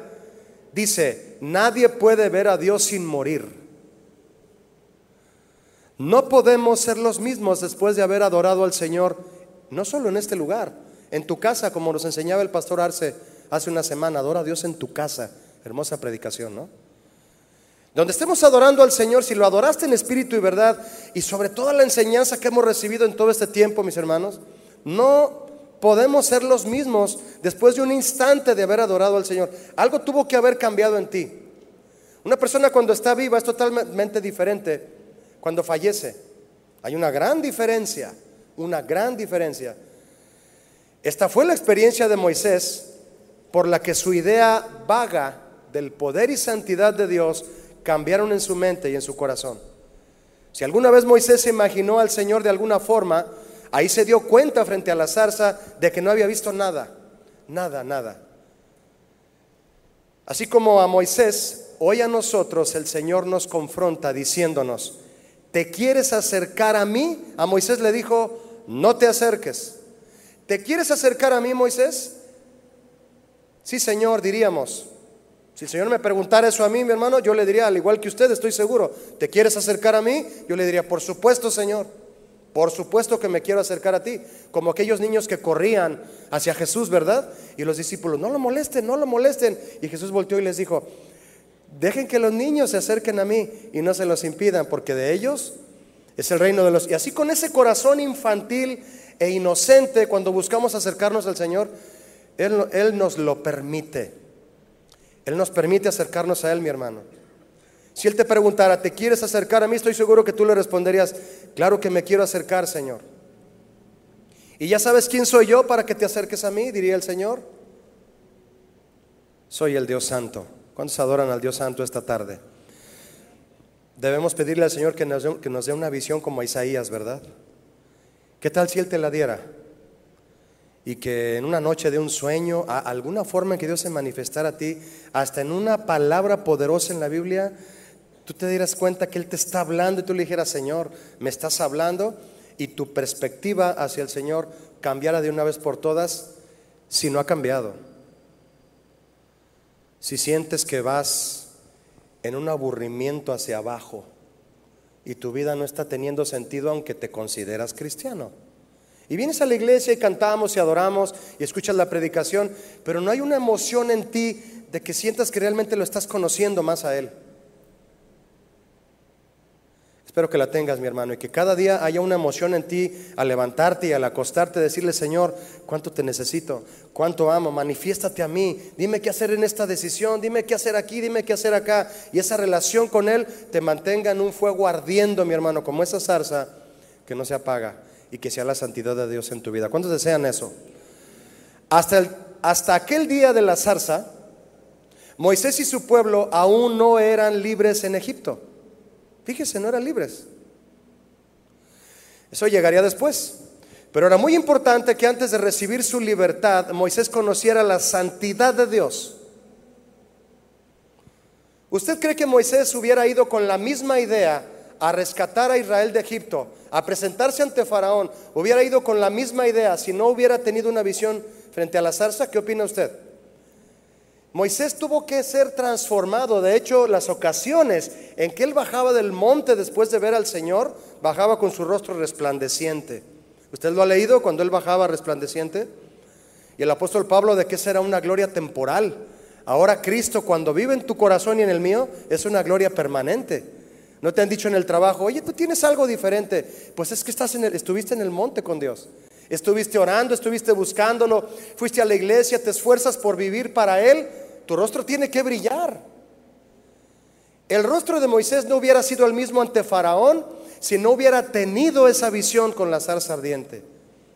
dice, nadie puede ver a Dios sin morir. No podemos ser los mismos después de haber adorado al Señor, no solo en este lugar, en tu casa, como nos enseñaba el pastor Arce hace una semana, adora a Dios en tu casa. Hermosa predicación, ¿no? Donde estemos adorando al Señor, si lo adoraste en espíritu y verdad, y sobre toda la enseñanza que hemos recibido en todo este tiempo, mis hermanos, no podemos ser los mismos después de un instante de haber adorado al Señor. Algo tuvo que haber cambiado en ti. Una persona cuando está viva es totalmente diferente cuando fallece. Hay una gran diferencia, una gran diferencia. Esta fue la experiencia de Moisés por la que su idea vaga del poder y santidad de Dios cambiaron en su mente y en su corazón. Si alguna vez Moisés se imaginó al Señor de alguna forma, ahí se dio cuenta frente a la zarza de que no había visto nada, nada, nada. Así como a Moisés, hoy a nosotros el Señor nos confronta diciéndonos, ¿te quieres acercar a mí? A Moisés le dijo, no te acerques. ¿Te quieres acercar a mí, Moisés? Sí, Señor, diríamos. Si el Señor me preguntara eso a mí, mi hermano, yo le diría, al igual que usted, estoy seguro, ¿te quieres acercar a mí? Yo le diría, por supuesto, Señor, por supuesto que me quiero acercar a ti, como aquellos niños que corrían hacia Jesús, ¿verdad? Y los discípulos, no lo molesten, no lo molesten. Y Jesús volteó y les dijo, dejen que los niños se acerquen a mí y no se los impidan, porque de ellos es el reino de los... Y así con ese corazón infantil e inocente, cuando buscamos acercarnos al Señor, Él, Él nos lo permite. Él nos permite acercarnos a Él, mi hermano. Si Él te preguntara, ¿te quieres acercar a mí? Estoy seguro que tú le responderías, claro que me quiero acercar, Señor. ¿Y ya sabes quién soy yo para que te acerques a mí? Diría el Señor. Soy el Dios Santo. ¿Cuántos adoran al Dios Santo esta tarde? Debemos pedirle al Señor que nos, dé, una visión como Isaías, ¿verdad? ¿Qué tal si Él te la diera? Y que en una noche de un sueño, a alguna forma en que Dios se manifestara a ti, hasta en una palabra poderosa en la Biblia, tú te dieras cuenta que Él te está hablando y tú le dijeras, Señor, me estás hablando, y tu perspectiva hacia el Señor cambiara de una vez por todas, si no ha cambiado. Si sientes que vas en un aburrimiento hacia abajo y tu vida no está teniendo sentido aunque te consideras cristiano. Y vienes a la iglesia y cantamos y adoramos y escuchas la predicación, pero no hay una emoción en ti de que sientas que realmente lo estás conociendo más a Él. Espero que la tengas, mi hermano, y que cada día haya una emoción en ti al levantarte y al acostarte, decirle, Señor, cuánto te necesito, cuánto amo, manifiéstate a mí, dime qué hacer en esta decisión, dime qué hacer aquí, dime qué hacer acá. Y esa relación con Él te mantenga en un fuego ardiendo, mi hermano, como esa zarza que no se apaga y que sea la santidad de Dios en tu vida. ¿Cuántos desean eso? Hasta, hasta aquel día de la zarza, Moisés y su pueblo aún no eran libres en Egipto. Fíjese, no eran libres. Eso llegaría después. Pero era muy importante que antes de recibir su libertad, Moisés conociera la santidad de Dios. ¿Usted cree que Moisés hubiera ido con la misma idea a rescatar a Israel de Egipto, a presentarse ante Faraón? ¿Hubiera ido con la misma idea si no hubiera tenido una visión frente a la zarza? ¿Qué opina usted? Moisés tuvo que ser transformado. De hecho, las ocasiones en que él bajaba del monte después de ver al Señor, bajaba con su rostro resplandeciente. ¿Usted lo ha leído cuando él bajaba resplandeciente? Y el apóstol Pablo de que esa era una gloria temporal. Ahora Cristo cuando vive en tu corazón y en el mío es una gloria permanente. No te han dicho en el trabajo, oye, tú tienes algo diferente. Pues es que estás en el, estuviste en el monte con Dios. Estuviste orando, estuviste buscándolo, fuiste a la iglesia, te esfuerzas por vivir para Él, tu rostro tiene que brillar. El rostro de Moisés no hubiera sido el mismo ante Faraón si no hubiera tenido esa visión con la zarza ardiente,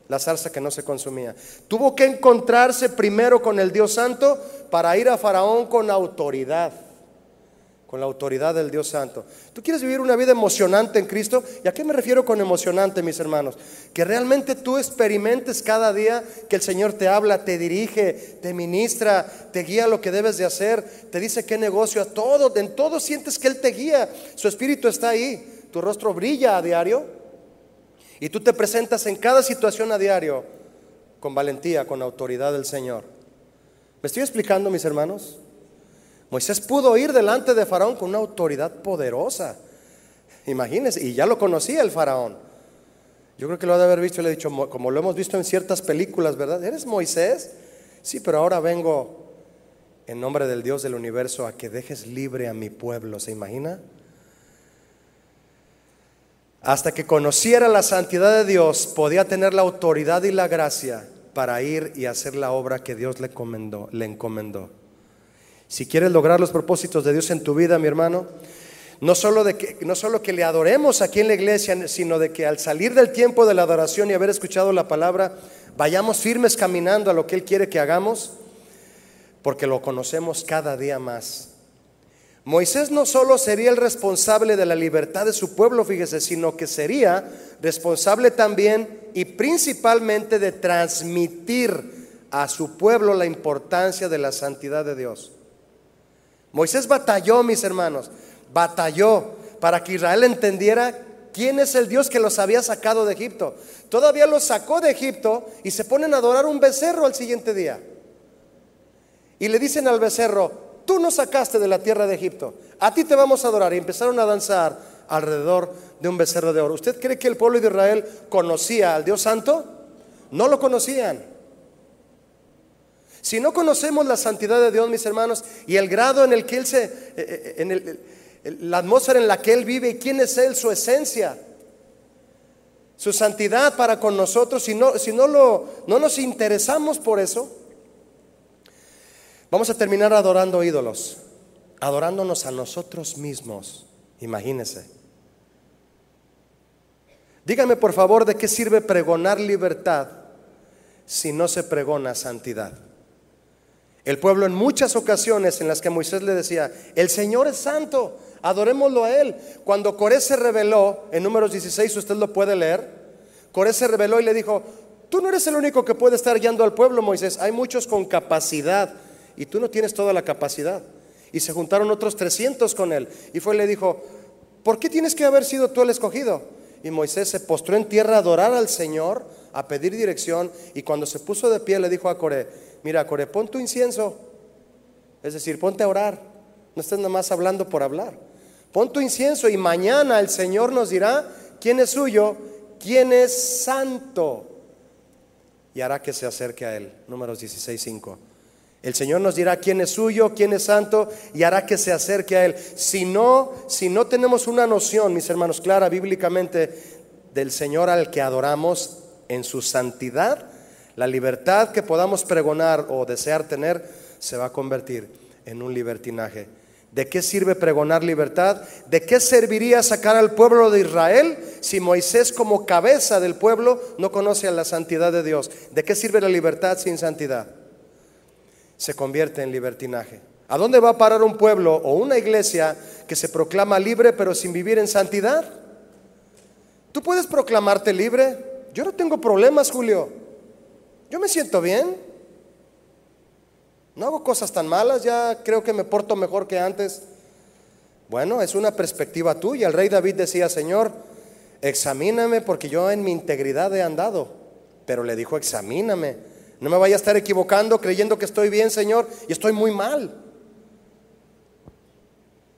la zarza que no se consumía. Tuvo que encontrarse primero con el Dios Santo para ir a Faraón con autoridad con la autoridad del Dios Santo. ¿Tú quieres vivir una vida emocionante en Cristo? ¿Y a qué me refiero con emocionante, mis hermanos? Que realmente tú experimentes cada día que el Señor te habla, te dirige, te ministra, te guía lo que debes de hacer, te dice qué negocio, a todo, en todo sientes que Él te guía. Su espíritu está ahí, tu rostro brilla a diario y tú te presentas en cada situación a diario con valentía, con autoridad del Señor. ¿Me estoy explicando, mis hermanos? Moisés pudo ir delante de Faraón con una autoridad poderosa. Imagínense, y ya lo conocía el Faraón. Yo creo que lo ha de haber visto y le he dicho, como lo hemos visto en ciertas películas, ¿verdad? ¿Eres Moisés? Sí, pero ahora vengo en nombre del Dios del universo a que dejes libre a mi pueblo. ¿Se imagina? Hasta que conociera la santidad de Dios, podía tener la autoridad y la gracia para ir y hacer la obra que Dios le, encomendó, le encomendó. Si quieres lograr los propósitos de Dios en tu vida, mi hermano, no solo, de que, no solo que le adoremos aquí en la iglesia, sino de que al salir del tiempo de la adoración y haber escuchado la palabra, vayamos firmes caminando a lo que Él quiere que hagamos, porque lo conocemos cada día más. Moisés no solo sería el responsable de la libertad de su pueblo, fíjese, sino que sería responsable también y principalmente de transmitir a su pueblo la importancia de la santidad de Dios. Moisés batalló, mis hermanos, batalló para que Israel entendiera quién es el Dios que los había sacado de Egipto. Todavía los sacó de Egipto y se ponen a adorar un becerro al siguiente día. Y le dicen al becerro, tú nos sacaste de la tierra de Egipto, a ti te vamos a adorar. Y empezaron a danzar alrededor de un becerro de oro. ¿Usted cree que el pueblo de Israel conocía al Dios Santo? No lo conocían. Si no conocemos la santidad de Dios, mis hermanos, y el grado en el que Él se, eh, eh, en la atmósfera en la que Él vive y quién es Él, su esencia, su santidad para con nosotros, si no, si no, lo, no nos interesamos por eso, vamos a terminar adorando ídolos, adorándonos a nosotros mismos. Imagínense. Díganme por favor de qué sirve pregonar libertad si no se pregona santidad. El pueblo en muchas ocasiones en las que Moisés le decía, el Señor es santo, adorémoslo a Él. Cuando Coré se reveló, en números 16 usted lo puede leer, Coré se reveló y le dijo, tú no eres el único que puede estar guiando al pueblo, Moisés, hay muchos con capacidad y tú no tienes toda la capacidad. Y se juntaron otros 300 con él. Y fue y le dijo, ¿por qué tienes que haber sido tú el escogido? Y Moisés se postró en tierra a adorar al Señor, a pedir dirección. Y cuando se puso de pie le dijo a Coré, mira Coré, pon tu incienso. Es decir, ponte a orar. No estés nada más hablando por hablar. Pon tu incienso y mañana el Señor nos dirá quién es suyo, quién es santo. Y hará que se acerque a él. Números 16, 5. El Señor nos dirá quién es suyo, quién es santo y hará que se acerque a Él. Si no, si no tenemos una noción, mis hermanos, clara bíblicamente del Señor al que adoramos en su santidad, la libertad que podamos pregonar o desear tener se va a convertir en un libertinaje. ¿De qué sirve pregonar libertad? ¿De qué serviría sacar al pueblo de Israel si Moisés como cabeza del pueblo no conoce a la santidad de Dios? ¿De qué sirve la libertad sin santidad? se convierte en libertinaje. ¿A dónde va a parar un pueblo o una iglesia que se proclama libre pero sin vivir en santidad? ¿Tú puedes proclamarte libre? Yo no tengo problemas, Julio. Yo me siento bien. No hago cosas tan malas, ya creo que me porto mejor que antes. Bueno, es una perspectiva tuya. El rey David decía, Señor, examíname porque yo en mi integridad he andado. Pero le dijo, examíname no me vaya a estar equivocando creyendo que estoy bien, Señor, y estoy muy mal.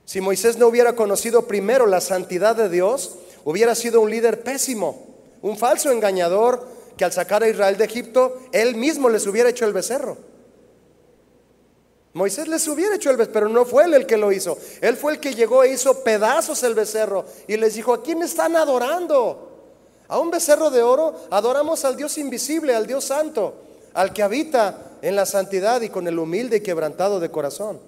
Si Moisés no hubiera conocido primero la santidad de Dios, hubiera sido un líder pésimo, un falso engañador que al sacar a Israel de Egipto, él mismo les hubiera hecho el becerro. Moisés les hubiera hecho el becerro, pero no fue él el que lo hizo. Él fue el que llegó e hizo pedazos el becerro y les dijo, ¿a quién están adorando? A un becerro de oro adoramos al Dios invisible, al Dios santo al que habita en la santidad y con el humilde y quebrantado de corazón.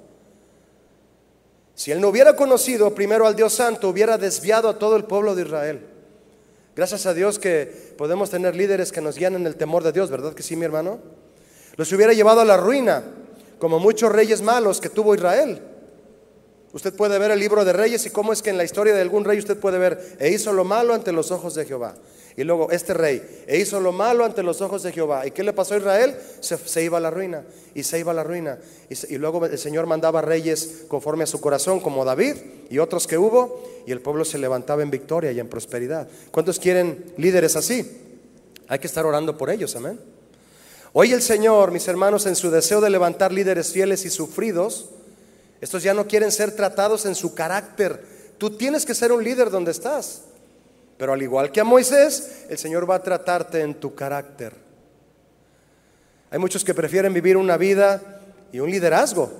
Si él no hubiera conocido primero al Dios Santo, hubiera desviado a todo el pueblo de Israel. Gracias a Dios que podemos tener líderes que nos guían en el temor de Dios, ¿verdad que sí, mi hermano? Los hubiera llevado a la ruina, como muchos reyes malos que tuvo Israel. Usted puede ver el libro de reyes y cómo es que en la historia de algún rey usted puede ver, e hizo lo malo ante los ojos de Jehová. Y luego este rey, e hizo lo malo ante los ojos de Jehová. ¿Y qué le pasó a Israel? Se, iba a la ruina, y se iba a la ruina. Y, y, luego el Señor mandaba reyes conforme a su corazón, como David y otros que hubo, y el pueblo se levantaba en victoria y en prosperidad. ¿Cuántos quieren líderes así? Hay que estar orando por ellos, amén. Hoy el Señor, mis hermanos, en su deseo de levantar líderes fieles y sufridos, estos ya no quieren ser tratados en su carácter. Tú tienes que ser un líder donde estás. Pero al igual que a Moisés, el Señor va a tratarte en tu carácter. Hay muchos que prefieren vivir una vida y un liderazgo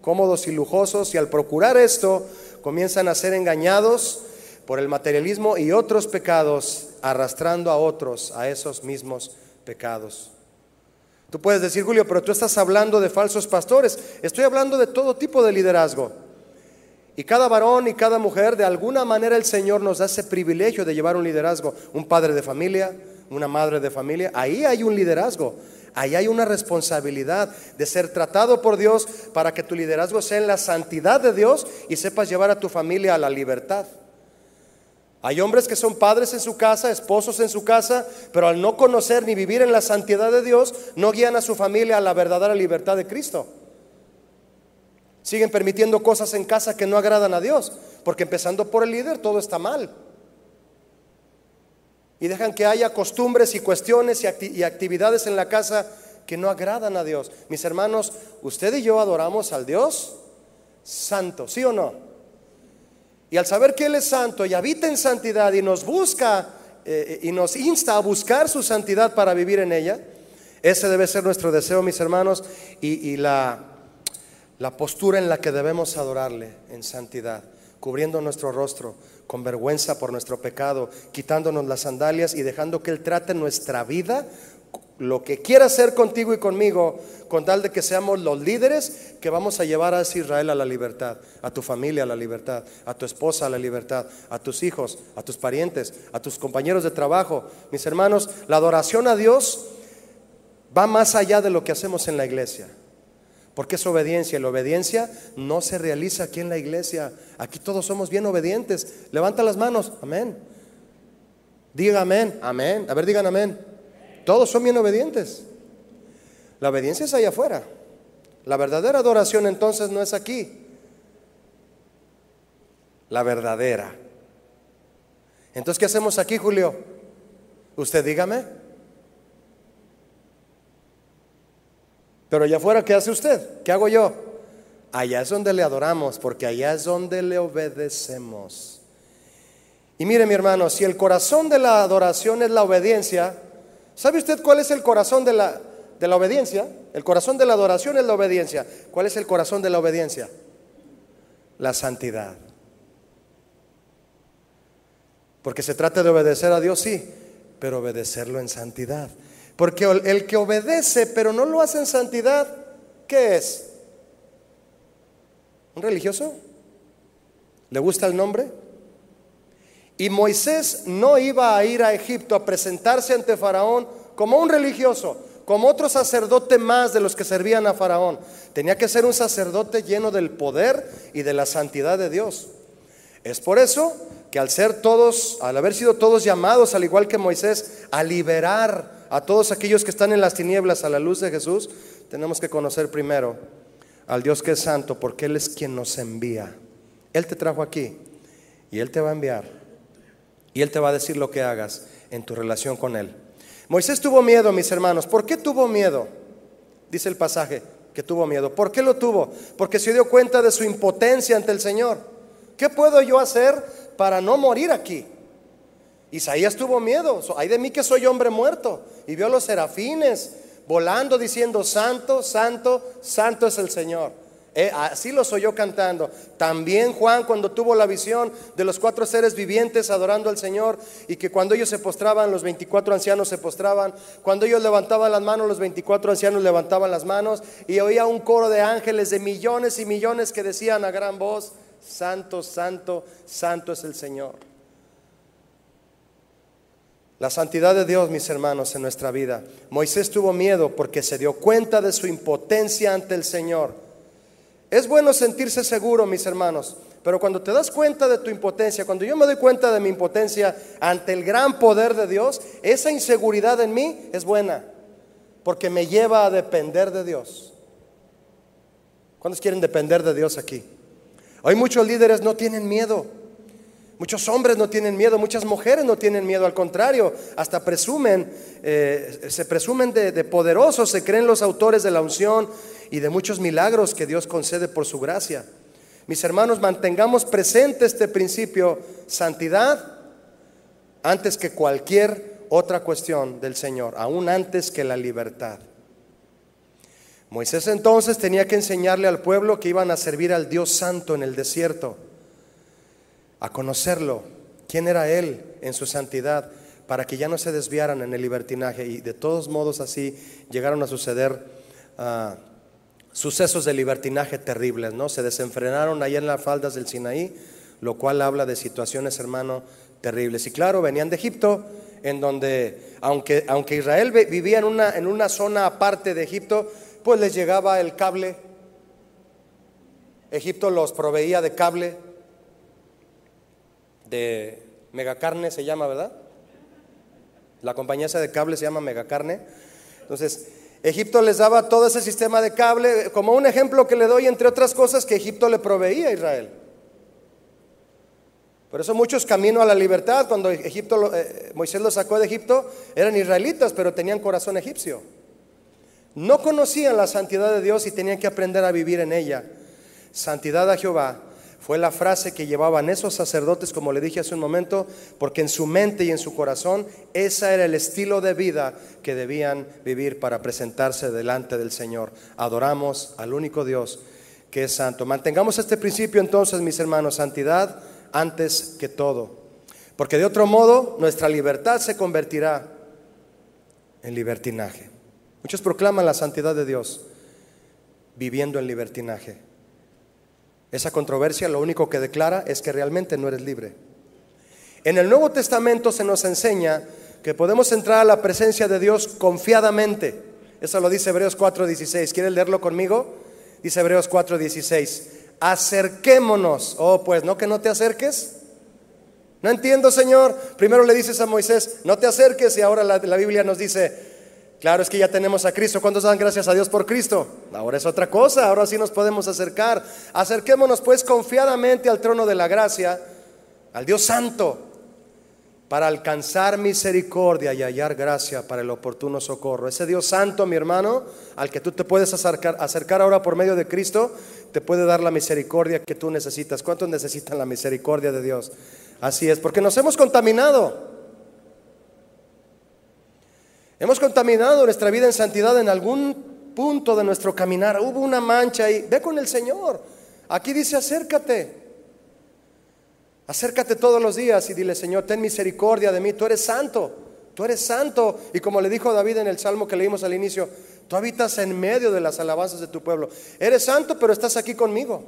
cómodos y lujosos y al procurar esto comienzan a ser engañados por el materialismo y otros pecados, arrastrando a otros a esos mismos pecados. Tú puedes decir, Julio, pero tú estás hablando de falsos pastores. Estoy hablando de todo tipo de liderazgo. Y cada varón y cada mujer, de alguna manera el Señor nos da ese privilegio de llevar un liderazgo. Un padre de familia, una madre de familia, ahí hay un liderazgo. Ahí hay una responsabilidad de ser tratado por Dios para que tu liderazgo sea en la santidad de Dios y sepas llevar a tu familia a la libertad. Hay hombres que son padres en su casa, esposos en su casa, pero al no conocer ni vivir en la santidad de Dios, no guían a su familia a la verdadera libertad de Cristo. Siguen permitiendo cosas en casa que no agradan a Dios, porque empezando por el líder todo está mal. Y dejan que haya costumbres y cuestiones y actividades en la casa que no agradan a Dios. Mis hermanos, usted y yo adoramos al Dios santo, ¿sí o no? Y al saber que Él es santo y habita en santidad y nos busca eh, y nos insta a buscar su santidad para vivir en ella, ese debe ser nuestro deseo, mis hermanos, y la, la postura en la que debemos adorarle en santidad, cubriendo nuestro rostro con vergüenza por nuestro pecado, quitándonos las sandalias y dejando que Él trate nuestra vida lo que quiera hacer contigo y conmigo, con tal de que seamos los líderes que vamos a llevar a Israel a la libertad, a tu familia a la libertad, a tu esposa a la libertad, a tus hijos, a tus parientes, a tus compañeros de trabajo. Mis hermanos, la adoración a Dios va más allá de lo que hacemos en la iglesia. Porque es obediencia. Y la obediencia no se realiza aquí en la iglesia. Aquí todos somos bien obedientes. Levanta las manos. Amén. Diga amén. Amén. A ver, digan amén. Todos son bien obedientes. La obediencia es allá afuera. La verdadera adoración entonces no es aquí. La verdadera. Entonces, ¿qué hacemos aquí, Julio? Usted dígame. Pero allá afuera, ¿qué hace usted? ¿Qué hago yo? Allá es donde le adoramos, porque allá es donde le obedecemos. Y mire mi hermano, si el corazón de la adoración es la obediencia, ¿sabe usted cuál es el corazón de la, de la obediencia? El corazón de la adoración es la obediencia. ¿Cuál es el corazón de la obediencia? La santidad. Porque se trata de obedecer a Dios, sí, pero obedecerlo en santidad. Porque el que obedece pero no lo hace en santidad, ¿qué es? ¿Un religioso? ¿Le gusta el nombre? Y Moisés no iba a ir a Egipto a presentarse ante Faraón como un religioso, como otro sacerdote más de los que servían a Faraón. Tenía que ser un sacerdote lleno del poder y de la santidad de Dios. Es por eso que al ser todos, al haber sido todos llamados, al igual que Moisés, a liberar a todos aquellos que están en las tinieblas a la luz de Jesús, tenemos que conocer primero al Dios que es santo, porque Él es quien nos envía. Él te trajo aquí y Él te va a enviar. Y Él te va a decir lo que hagas en tu relación con Él. Moisés tuvo miedo, mis hermanos. ¿Por qué tuvo miedo? Dice el pasaje que tuvo miedo. ¿Por qué lo tuvo? Porque se dio cuenta de su impotencia ante el Señor. ¿Qué puedo yo hacer para no morir aquí? Isaías tuvo miedo. Hay de mí que soy hombre muerto. Y vio a los serafines volando diciendo, Santo, Santo, Santo es el Señor. Eh, así los oyó cantando. También Juan cuando tuvo la visión de los cuatro seres vivientes adorando al Señor y que cuando ellos se postraban, los 24 ancianos se postraban. Cuando ellos levantaban las manos, los 24 ancianos levantaban las manos y oía un coro de ángeles de millones y millones que decían a gran voz, Santo, santo, santo es el Señor. La santidad de Dios, mis hermanos, en nuestra vida. Moisés tuvo miedo porque se dio cuenta de su impotencia ante el Señor. Es bueno sentirse seguro, mis hermanos, pero cuando te das cuenta de tu impotencia, cuando yo me doy cuenta de mi impotencia ante el gran poder de Dios, esa inseguridad en mí es buena, porque me lleva a depender de Dios. ¿Cuántos quieren depender de Dios aquí? Hoy muchos líderes no tienen miedo. Muchos hombres no tienen miedo, muchas mujeres no tienen miedo, al contrario, hasta presumen, eh, se presumen de, de poderosos, se creen los autores de la unción y de muchos milagros que Dios concede por su gracia. Mis hermanos, mantengamos presente este principio, santidad, antes que cualquier otra cuestión del Señor, aún antes que la libertad. Moisés entonces tenía que enseñarle al pueblo que iban a servir al Dios Santo en el desierto, a conocerlo, quién era Él en su santidad, para que ya no se desviaran en el libertinaje. Y de todos modos así llegaron a suceder ah, sucesos de libertinaje terribles, ¿no? Se desenfrenaron ahí en las faldas del Sinaí, lo cual habla de situaciones, hermano, terribles. Y claro, venían de Egipto, en donde, aunque, aunque Israel vivía en una, en una zona aparte de Egipto, pues les llegaba el cable. Egipto los proveía de cable, de megacarne se llama, ¿verdad? La compañía de cable se llama megacarne. Entonces, Egipto les daba todo ese sistema de cable, como un ejemplo que le doy, entre otras cosas, que Egipto le proveía a Israel. Por eso muchos camino a la libertad, cuando Egipto, eh, Moisés los sacó de Egipto, eran israelitas, pero tenían corazón egipcio. No conocían la santidad de Dios y tenían que aprender a vivir en ella. Santidad a Jehová fue la frase que llevaban esos sacerdotes, como le dije hace un momento, porque en su mente y en su corazón ese era el estilo de vida que debían vivir para presentarse delante del Señor. Adoramos al único Dios que es santo. Mantengamos este principio entonces, mis hermanos, santidad antes que todo. Porque de otro modo nuestra libertad se convertirá en libertinaje. Muchos proclaman la santidad de Dios viviendo en libertinaje. Esa controversia lo único que declara es que realmente no eres libre. En el Nuevo Testamento se nos enseña que podemos entrar a la presencia de Dios confiadamente. Eso lo dice Hebreos 4:16. ¿Quieres leerlo conmigo? Dice Hebreos 4:16. Acerquémonos. Oh, pues no que no te acerques. No entiendo, Señor. Primero le dices a Moisés, no te acerques y ahora la, la Biblia nos dice, Claro, es que ya tenemos a Cristo. ¿Cuántos dan gracias a Dios por Cristo? Ahora es otra cosa, ahora sí nos podemos acercar. Acerquémonos pues confiadamente al trono de la gracia, al Dios Santo, para alcanzar misericordia y hallar gracia para el oportuno socorro. Ese Dios Santo, mi hermano, al que tú te puedes acercar, acercar ahora por medio de Cristo, te puede dar la misericordia que tú necesitas. ¿Cuántos necesitan la misericordia de Dios? Así es, porque nos hemos contaminado. Hemos contaminado nuestra vida en santidad en algún punto de nuestro caminar. Hubo una mancha ahí. Ve con el Señor. Aquí dice acércate. Acércate todos los días y dile, Señor, ten misericordia de mí. Tú eres santo. Tú eres santo. Y como le dijo David en el salmo que leímos al inicio, tú habitas en medio de las alabanzas de tu pueblo. Eres santo, pero estás aquí conmigo.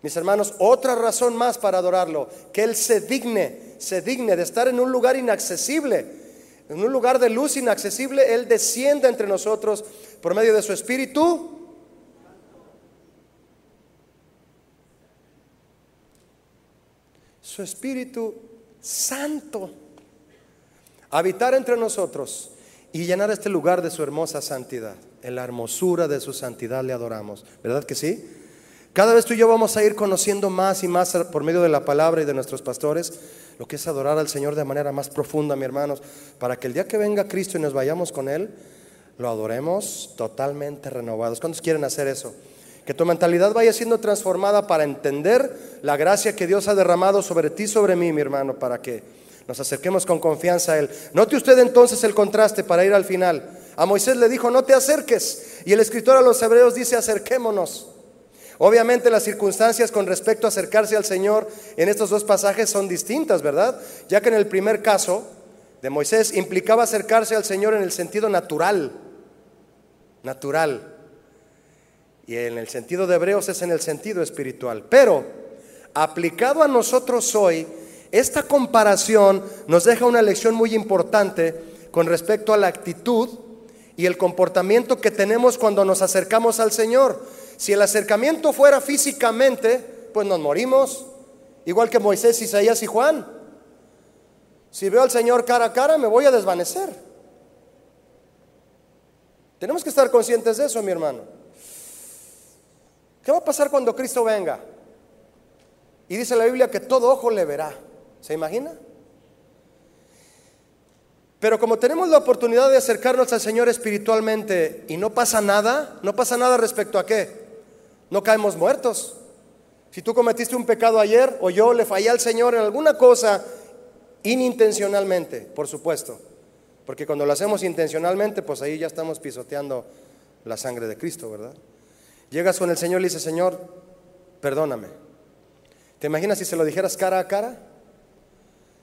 Mis hermanos, otra razón más para adorarlo, que Él se digne, se digne de estar en un lugar inaccesible en un lugar de luz inaccesible, Él desciende entre nosotros por medio de su Espíritu. Su Espíritu Santo. Habitar entre nosotros y llenar este lugar de su hermosa santidad. En la hermosura de su santidad le adoramos. ¿Verdad que sí? Cada vez tú y yo vamos a ir conociendo más y más por medio de la palabra y de nuestros pastores lo que es adorar al Señor de manera más profunda, mi hermanos, para que el día que venga Cristo y nos vayamos con Él, lo adoremos totalmente renovados. ¿Cuántos quieren hacer eso? Que tu mentalidad vaya siendo transformada para entender la gracia que Dios ha derramado sobre ti, sobre mí, mi hermano, para que nos acerquemos con confianza a Él. Note usted entonces el contraste para ir al final. A Moisés le dijo, no te acerques. Y el escritor a los hebreos dice, acerquémonos. Obviamente las circunstancias con respecto a acercarse al Señor en estos dos pasajes son distintas, ¿verdad? Ya que en el primer caso de Moisés implicaba acercarse al Señor en el sentido natural, natural. Y en el sentido de Hebreos es en el sentido espiritual. Pero aplicado a nosotros hoy, esta comparación nos deja una lección muy importante con respecto a la actitud y el comportamiento que tenemos cuando nos acercamos al Señor. Si el acercamiento fuera físicamente, pues nos morimos, igual que Moisés, Isaías y Juan. Si veo al Señor cara a cara, me voy a desvanecer. Tenemos que estar conscientes de eso, mi hermano. ¿Qué va a pasar cuando Cristo venga? Y dice la Biblia que todo ojo le verá. ¿Se imagina? Pero como tenemos la oportunidad de acercarnos al Señor espiritualmente y no pasa nada, no pasa nada respecto a qué? No caemos muertos. Si tú cometiste un pecado ayer o yo le fallé al Señor en alguna cosa, inintencionalmente, por supuesto, porque cuando lo hacemos intencionalmente, pues ahí ya estamos pisoteando la sangre de Cristo, ¿verdad? Llegas con el Señor y le dices, Señor, perdóname. ¿Te imaginas si se lo dijeras cara a cara?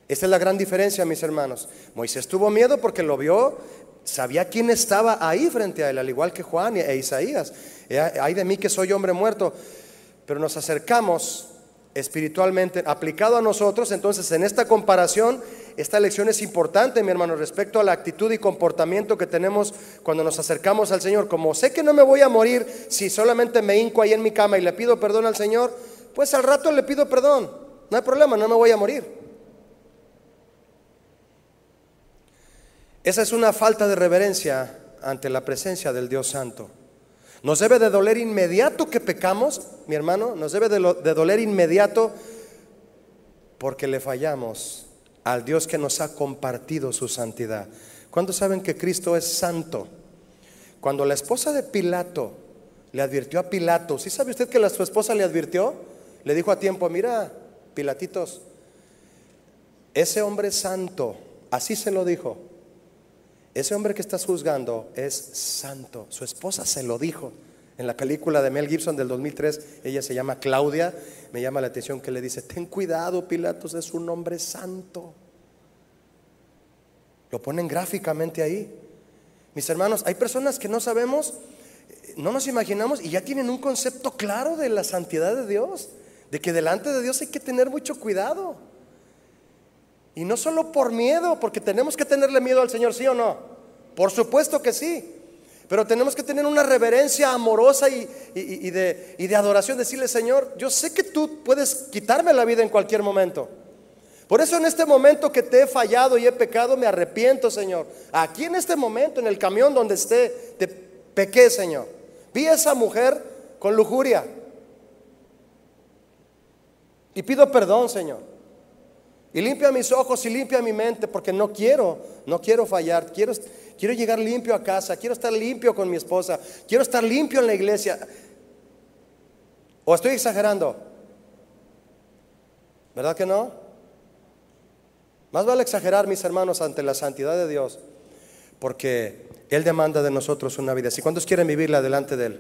Esa es la gran diferencia, mis hermanos. Moisés tuvo miedo porque lo vio, sabía quién estaba ahí frente a él, al igual que Juan e Isaías. Hay de mí que soy hombre muerto, pero nos acercamos espiritualmente aplicado a nosotros, entonces en esta comparación, esta lección es importante, mi hermano, respecto a la actitud y comportamiento que tenemos cuando nos acercamos al Señor. Como sé que no me voy a morir si solamente me hinco ahí en mi cama y le pido perdón al Señor, pues al rato le pido perdón. No hay problema, no me voy a morir. Esa es una falta de reverencia ante la presencia del Dios Santo. Nos debe de doler inmediato que pecamos, mi hermano, nos debe de, doler inmediato porque le fallamos al Dios que nos ha compartido su santidad. ¿Cuántos saben que Cristo es santo? Cuando la esposa de Pilato le advirtió a Pilato, ¿sí sabe usted que la, su esposa le advirtió? Le dijo a tiempo, mira, Pilatitos, ese hombre santo, así se lo dijo, ese hombre que estás juzgando es santo. Su esposa se lo dijo. En la película de Mel Gibson del 2003, ella se llama Claudia. Me llama la atención que le dice, ten cuidado, Pilatos, es un hombre santo. Lo ponen gráficamente ahí. Mis hermanos, hay personas que no sabemos, no nos imaginamos y ya tienen un concepto claro de la santidad de Dios, de que delante de Dios hay que tener mucho cuidado. Y no solo por miedo, porque tenemos que tenerle miedo al Señor, ¿sí o no? Por supuesto que sí. Pero tenemos que tener una reverencia amorosa y, de, de adoración, decirle, Señor, yo sé que tú puedes quitarme la vida en cualquier momento. Por eso en este momento que te he fallado y he pecado, me arrepiento, Señor. Aquí en este momento, en el camión donde esté, te pequé, Señor. Vi a esa mujer con lujuria. Y pido perdón, Señor. Y limpia mis ojos y limpia mi mente, porque no quiero, no quiero fallar. Quiero, quiero llegar limpio a casa, quiero estar limpio con mi esposa, quiero estar limpio en la iglesia. ¿O estoy exagerando? ¿Verdad que no? Más vale exagerar, mis hermanos, ante la santidad de Dios, porque Él demanda de nosotros una vida así. ¿Cuántos quieren vivirla delante de Él?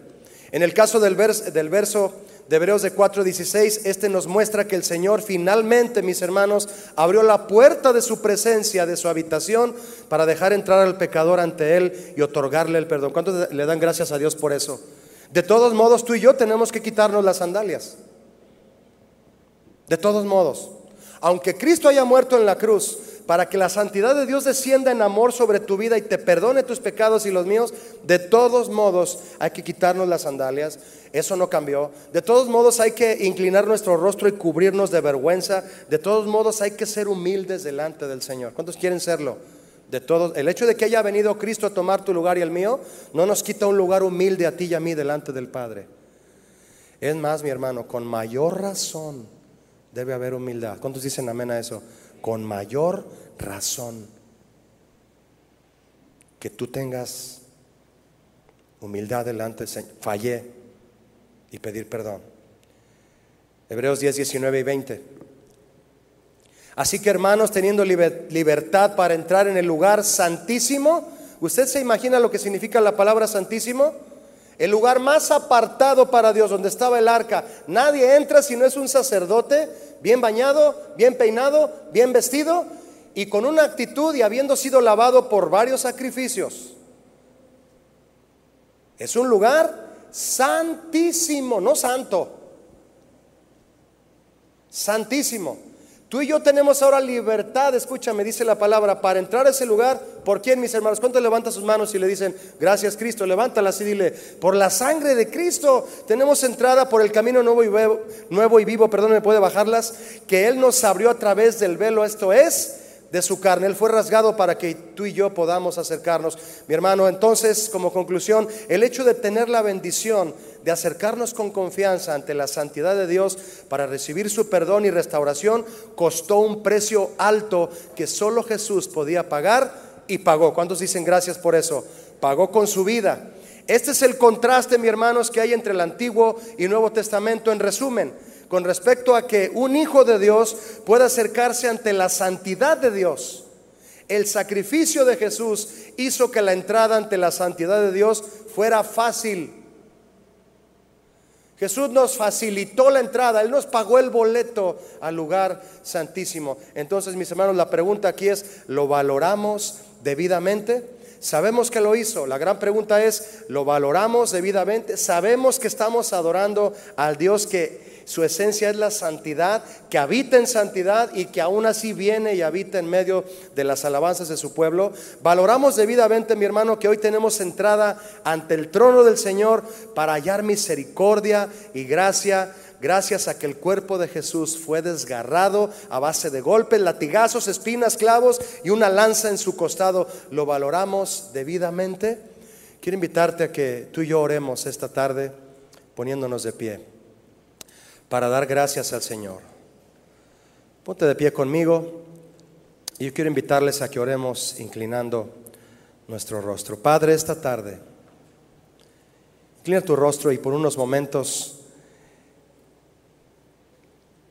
En el caso del, del verso de Hebreos de 4:16, este nos muestra que el Señor finalmente, mis hermanos, abrió la puerta de su presencia, de su habitación, para dejar entrar al pecador ante Él y otorgarle el perdón. ¿Cuántos le dan gracias a Dios por eso? De todos modos, tú y yo tenemos que quitarnos las sandalias. De todos modos aunque Cristo haya muerto en la cruz, para que la santidad de Dios descienda en amor sobre tu vida y te perdone tus pecados y los míos, de todos modos hay que quitarnos las sandalias. Eso no cambió. De todos modos hay que inclinar nuestro rostro y cubrirnos de vergüenza. De todos modos hay que ser humildes delante del Señor. ¿Cuántos quieren serlo? De todos, el hecho de que haya venido Cristo a tomar tu lugar y el mío no nos quita un lugar humilde a ti y a mí delante del Padre. Es más, mi hermano, con mayor razón debe haber humildad. ¿Cuántos dicen amén a eso? Con mayor razón que tú tengas humildad delante del Señor. Fallé y pedir perdón. Hebreos 10, 19 y 20. Así que hermanos, teniendo libertad para entrar en el lugar santísimo, ¿usted se imagina lo que significa la palabra santísimo? El lugar más apartado para Dios, donde estaba el arca. Nadie entra si no es un sacerdote, bien bañado, bien peinado, bien vestido y con una actitud y habiendo sido lavado por varios sacrificios. Es un lugar santísimo, no santo, santísimo. Tú y yo tenemos ahora libertad, escúchame, dice la palabra, para entrar a ese lugar. ¿Por quién, mis hermanos? ¿Cuántos levantan sus manos y le dicen, gracias Cristo? Levántalas y dile, por la sangre de Cristo tenemos entrada por el camino nuevo y nuevo y vivo, perdón, me puede bajarlas, que Él nos abrió a través del velo, esto es, de su carne. Él fue rasgado para que tú y yo podamos acercarnos. Mi hermano, entonces, como conclusión, el hecho de tener la bendición de acercarnos con confianza ante la santidad de Dios para recibir su perdón y restauración costó un precio alto que solo Jesús podía pagar y pagó. ¿Cuántos dicen gracias por eso? Pagó con su vida. Este es el contraste, mi hermanos, que hay entre el Antiguo y Nuevo Testamento en resumen con respecto a que un hijo de Dios pueda acercarse ante la santidad de Dios. El sacrificio de Jesús hizo que la entrada ante la santidad de Dios fuera fácil. Jesús nos facilitó la entrada, Él nos pagó el boleto al lugar santísimo. Entonces, mis hermanos, la pregunta aquí es, ¿lo valoramos debidamente? Sabemos que lo hizo. La gran pregunta es, ¿lo valoramos debidamente? Sabemos que estamos adorando al Dios que su esencia es la santidad, que habita en santidad y que aún así viene y habita en medio de las alabanzas de su pueblo. Valoramos debidamente, mi hermano, que hoy tenemos entrada ante el trono del Señor para hallar misericordia y gracia gracias a que el cuerpo de Jesús fue desgarrado a base de golpes, latigazos, espinas, clavos y una lanza en su costado. ¿Lo valoramos debidamente? Quiero invitarte a que tú y yo oremos esta tarde poniéndonos de pie para dar gracias al Señor. Ponte de pie conmigo y yo quiero invitarles a que oremos inclinando nuestro rostro. Padre, esta tarde, inclina tu rostro y por unos momentos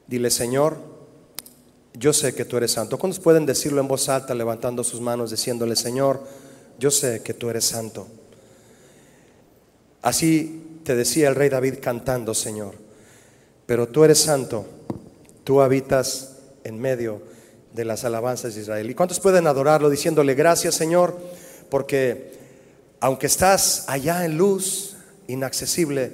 dile, Señor, yo sé que tú eres santo. ¿Cuántos pueden decirlo en voz alta, levantando sus manos, diciéndole, Señor, yo sé que tú eres santo? Así te decía el rey David cantando, Señor pero tú eres santo, tú habitas en medio de las alabanzas de Israel. ¿Y cuántos pueden adorarlo diciéndole gracias Señor? Porque aunque estás allá en luz, inaccesible,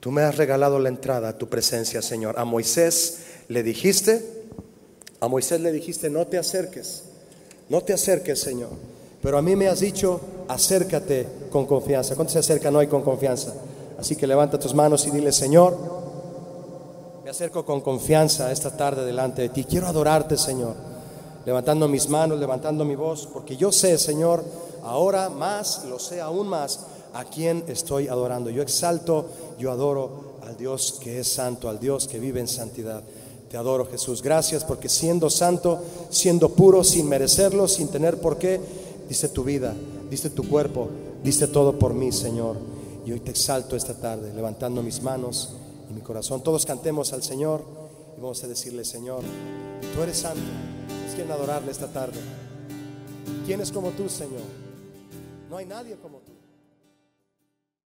tú me has regalado la entrada a tu presencia, Señor. A Moisés le dijiste, a Moisés le dijiste, no te acerques, no te acerques, Señor. Pero a mí me has dicho, acércate con confianza. ¿Cuántos se acercan hoy con confianza? Así que levanta tus manos y dile, Señor, acerco con confianza esta tarde delante de ti. Quiero adorarte, Señor, levantando mis manos, levantando mi voz, porque yo sé, Señor, ahora más, lo sé aún más, a quién estoy adorando. Yo exalto, yo adoro al Dios que es santo, al Dios que vive en santidad. Te adoro Jesús. Gracias porque siendo santo, siendo puro, sin merecerlo, sin tener por qué, diste tu vida, diste tu cuerpo, diste todo por mí, Señor. Y hoy te exalto esta tarde, levantando mis manos y mi corazón. Todos cantemos al Señor y vamos a decirle, Señor, tú eres santo. Es quien adorarle esta tarde. ¿Quién es como tú, Señor? No hay nadie como tú.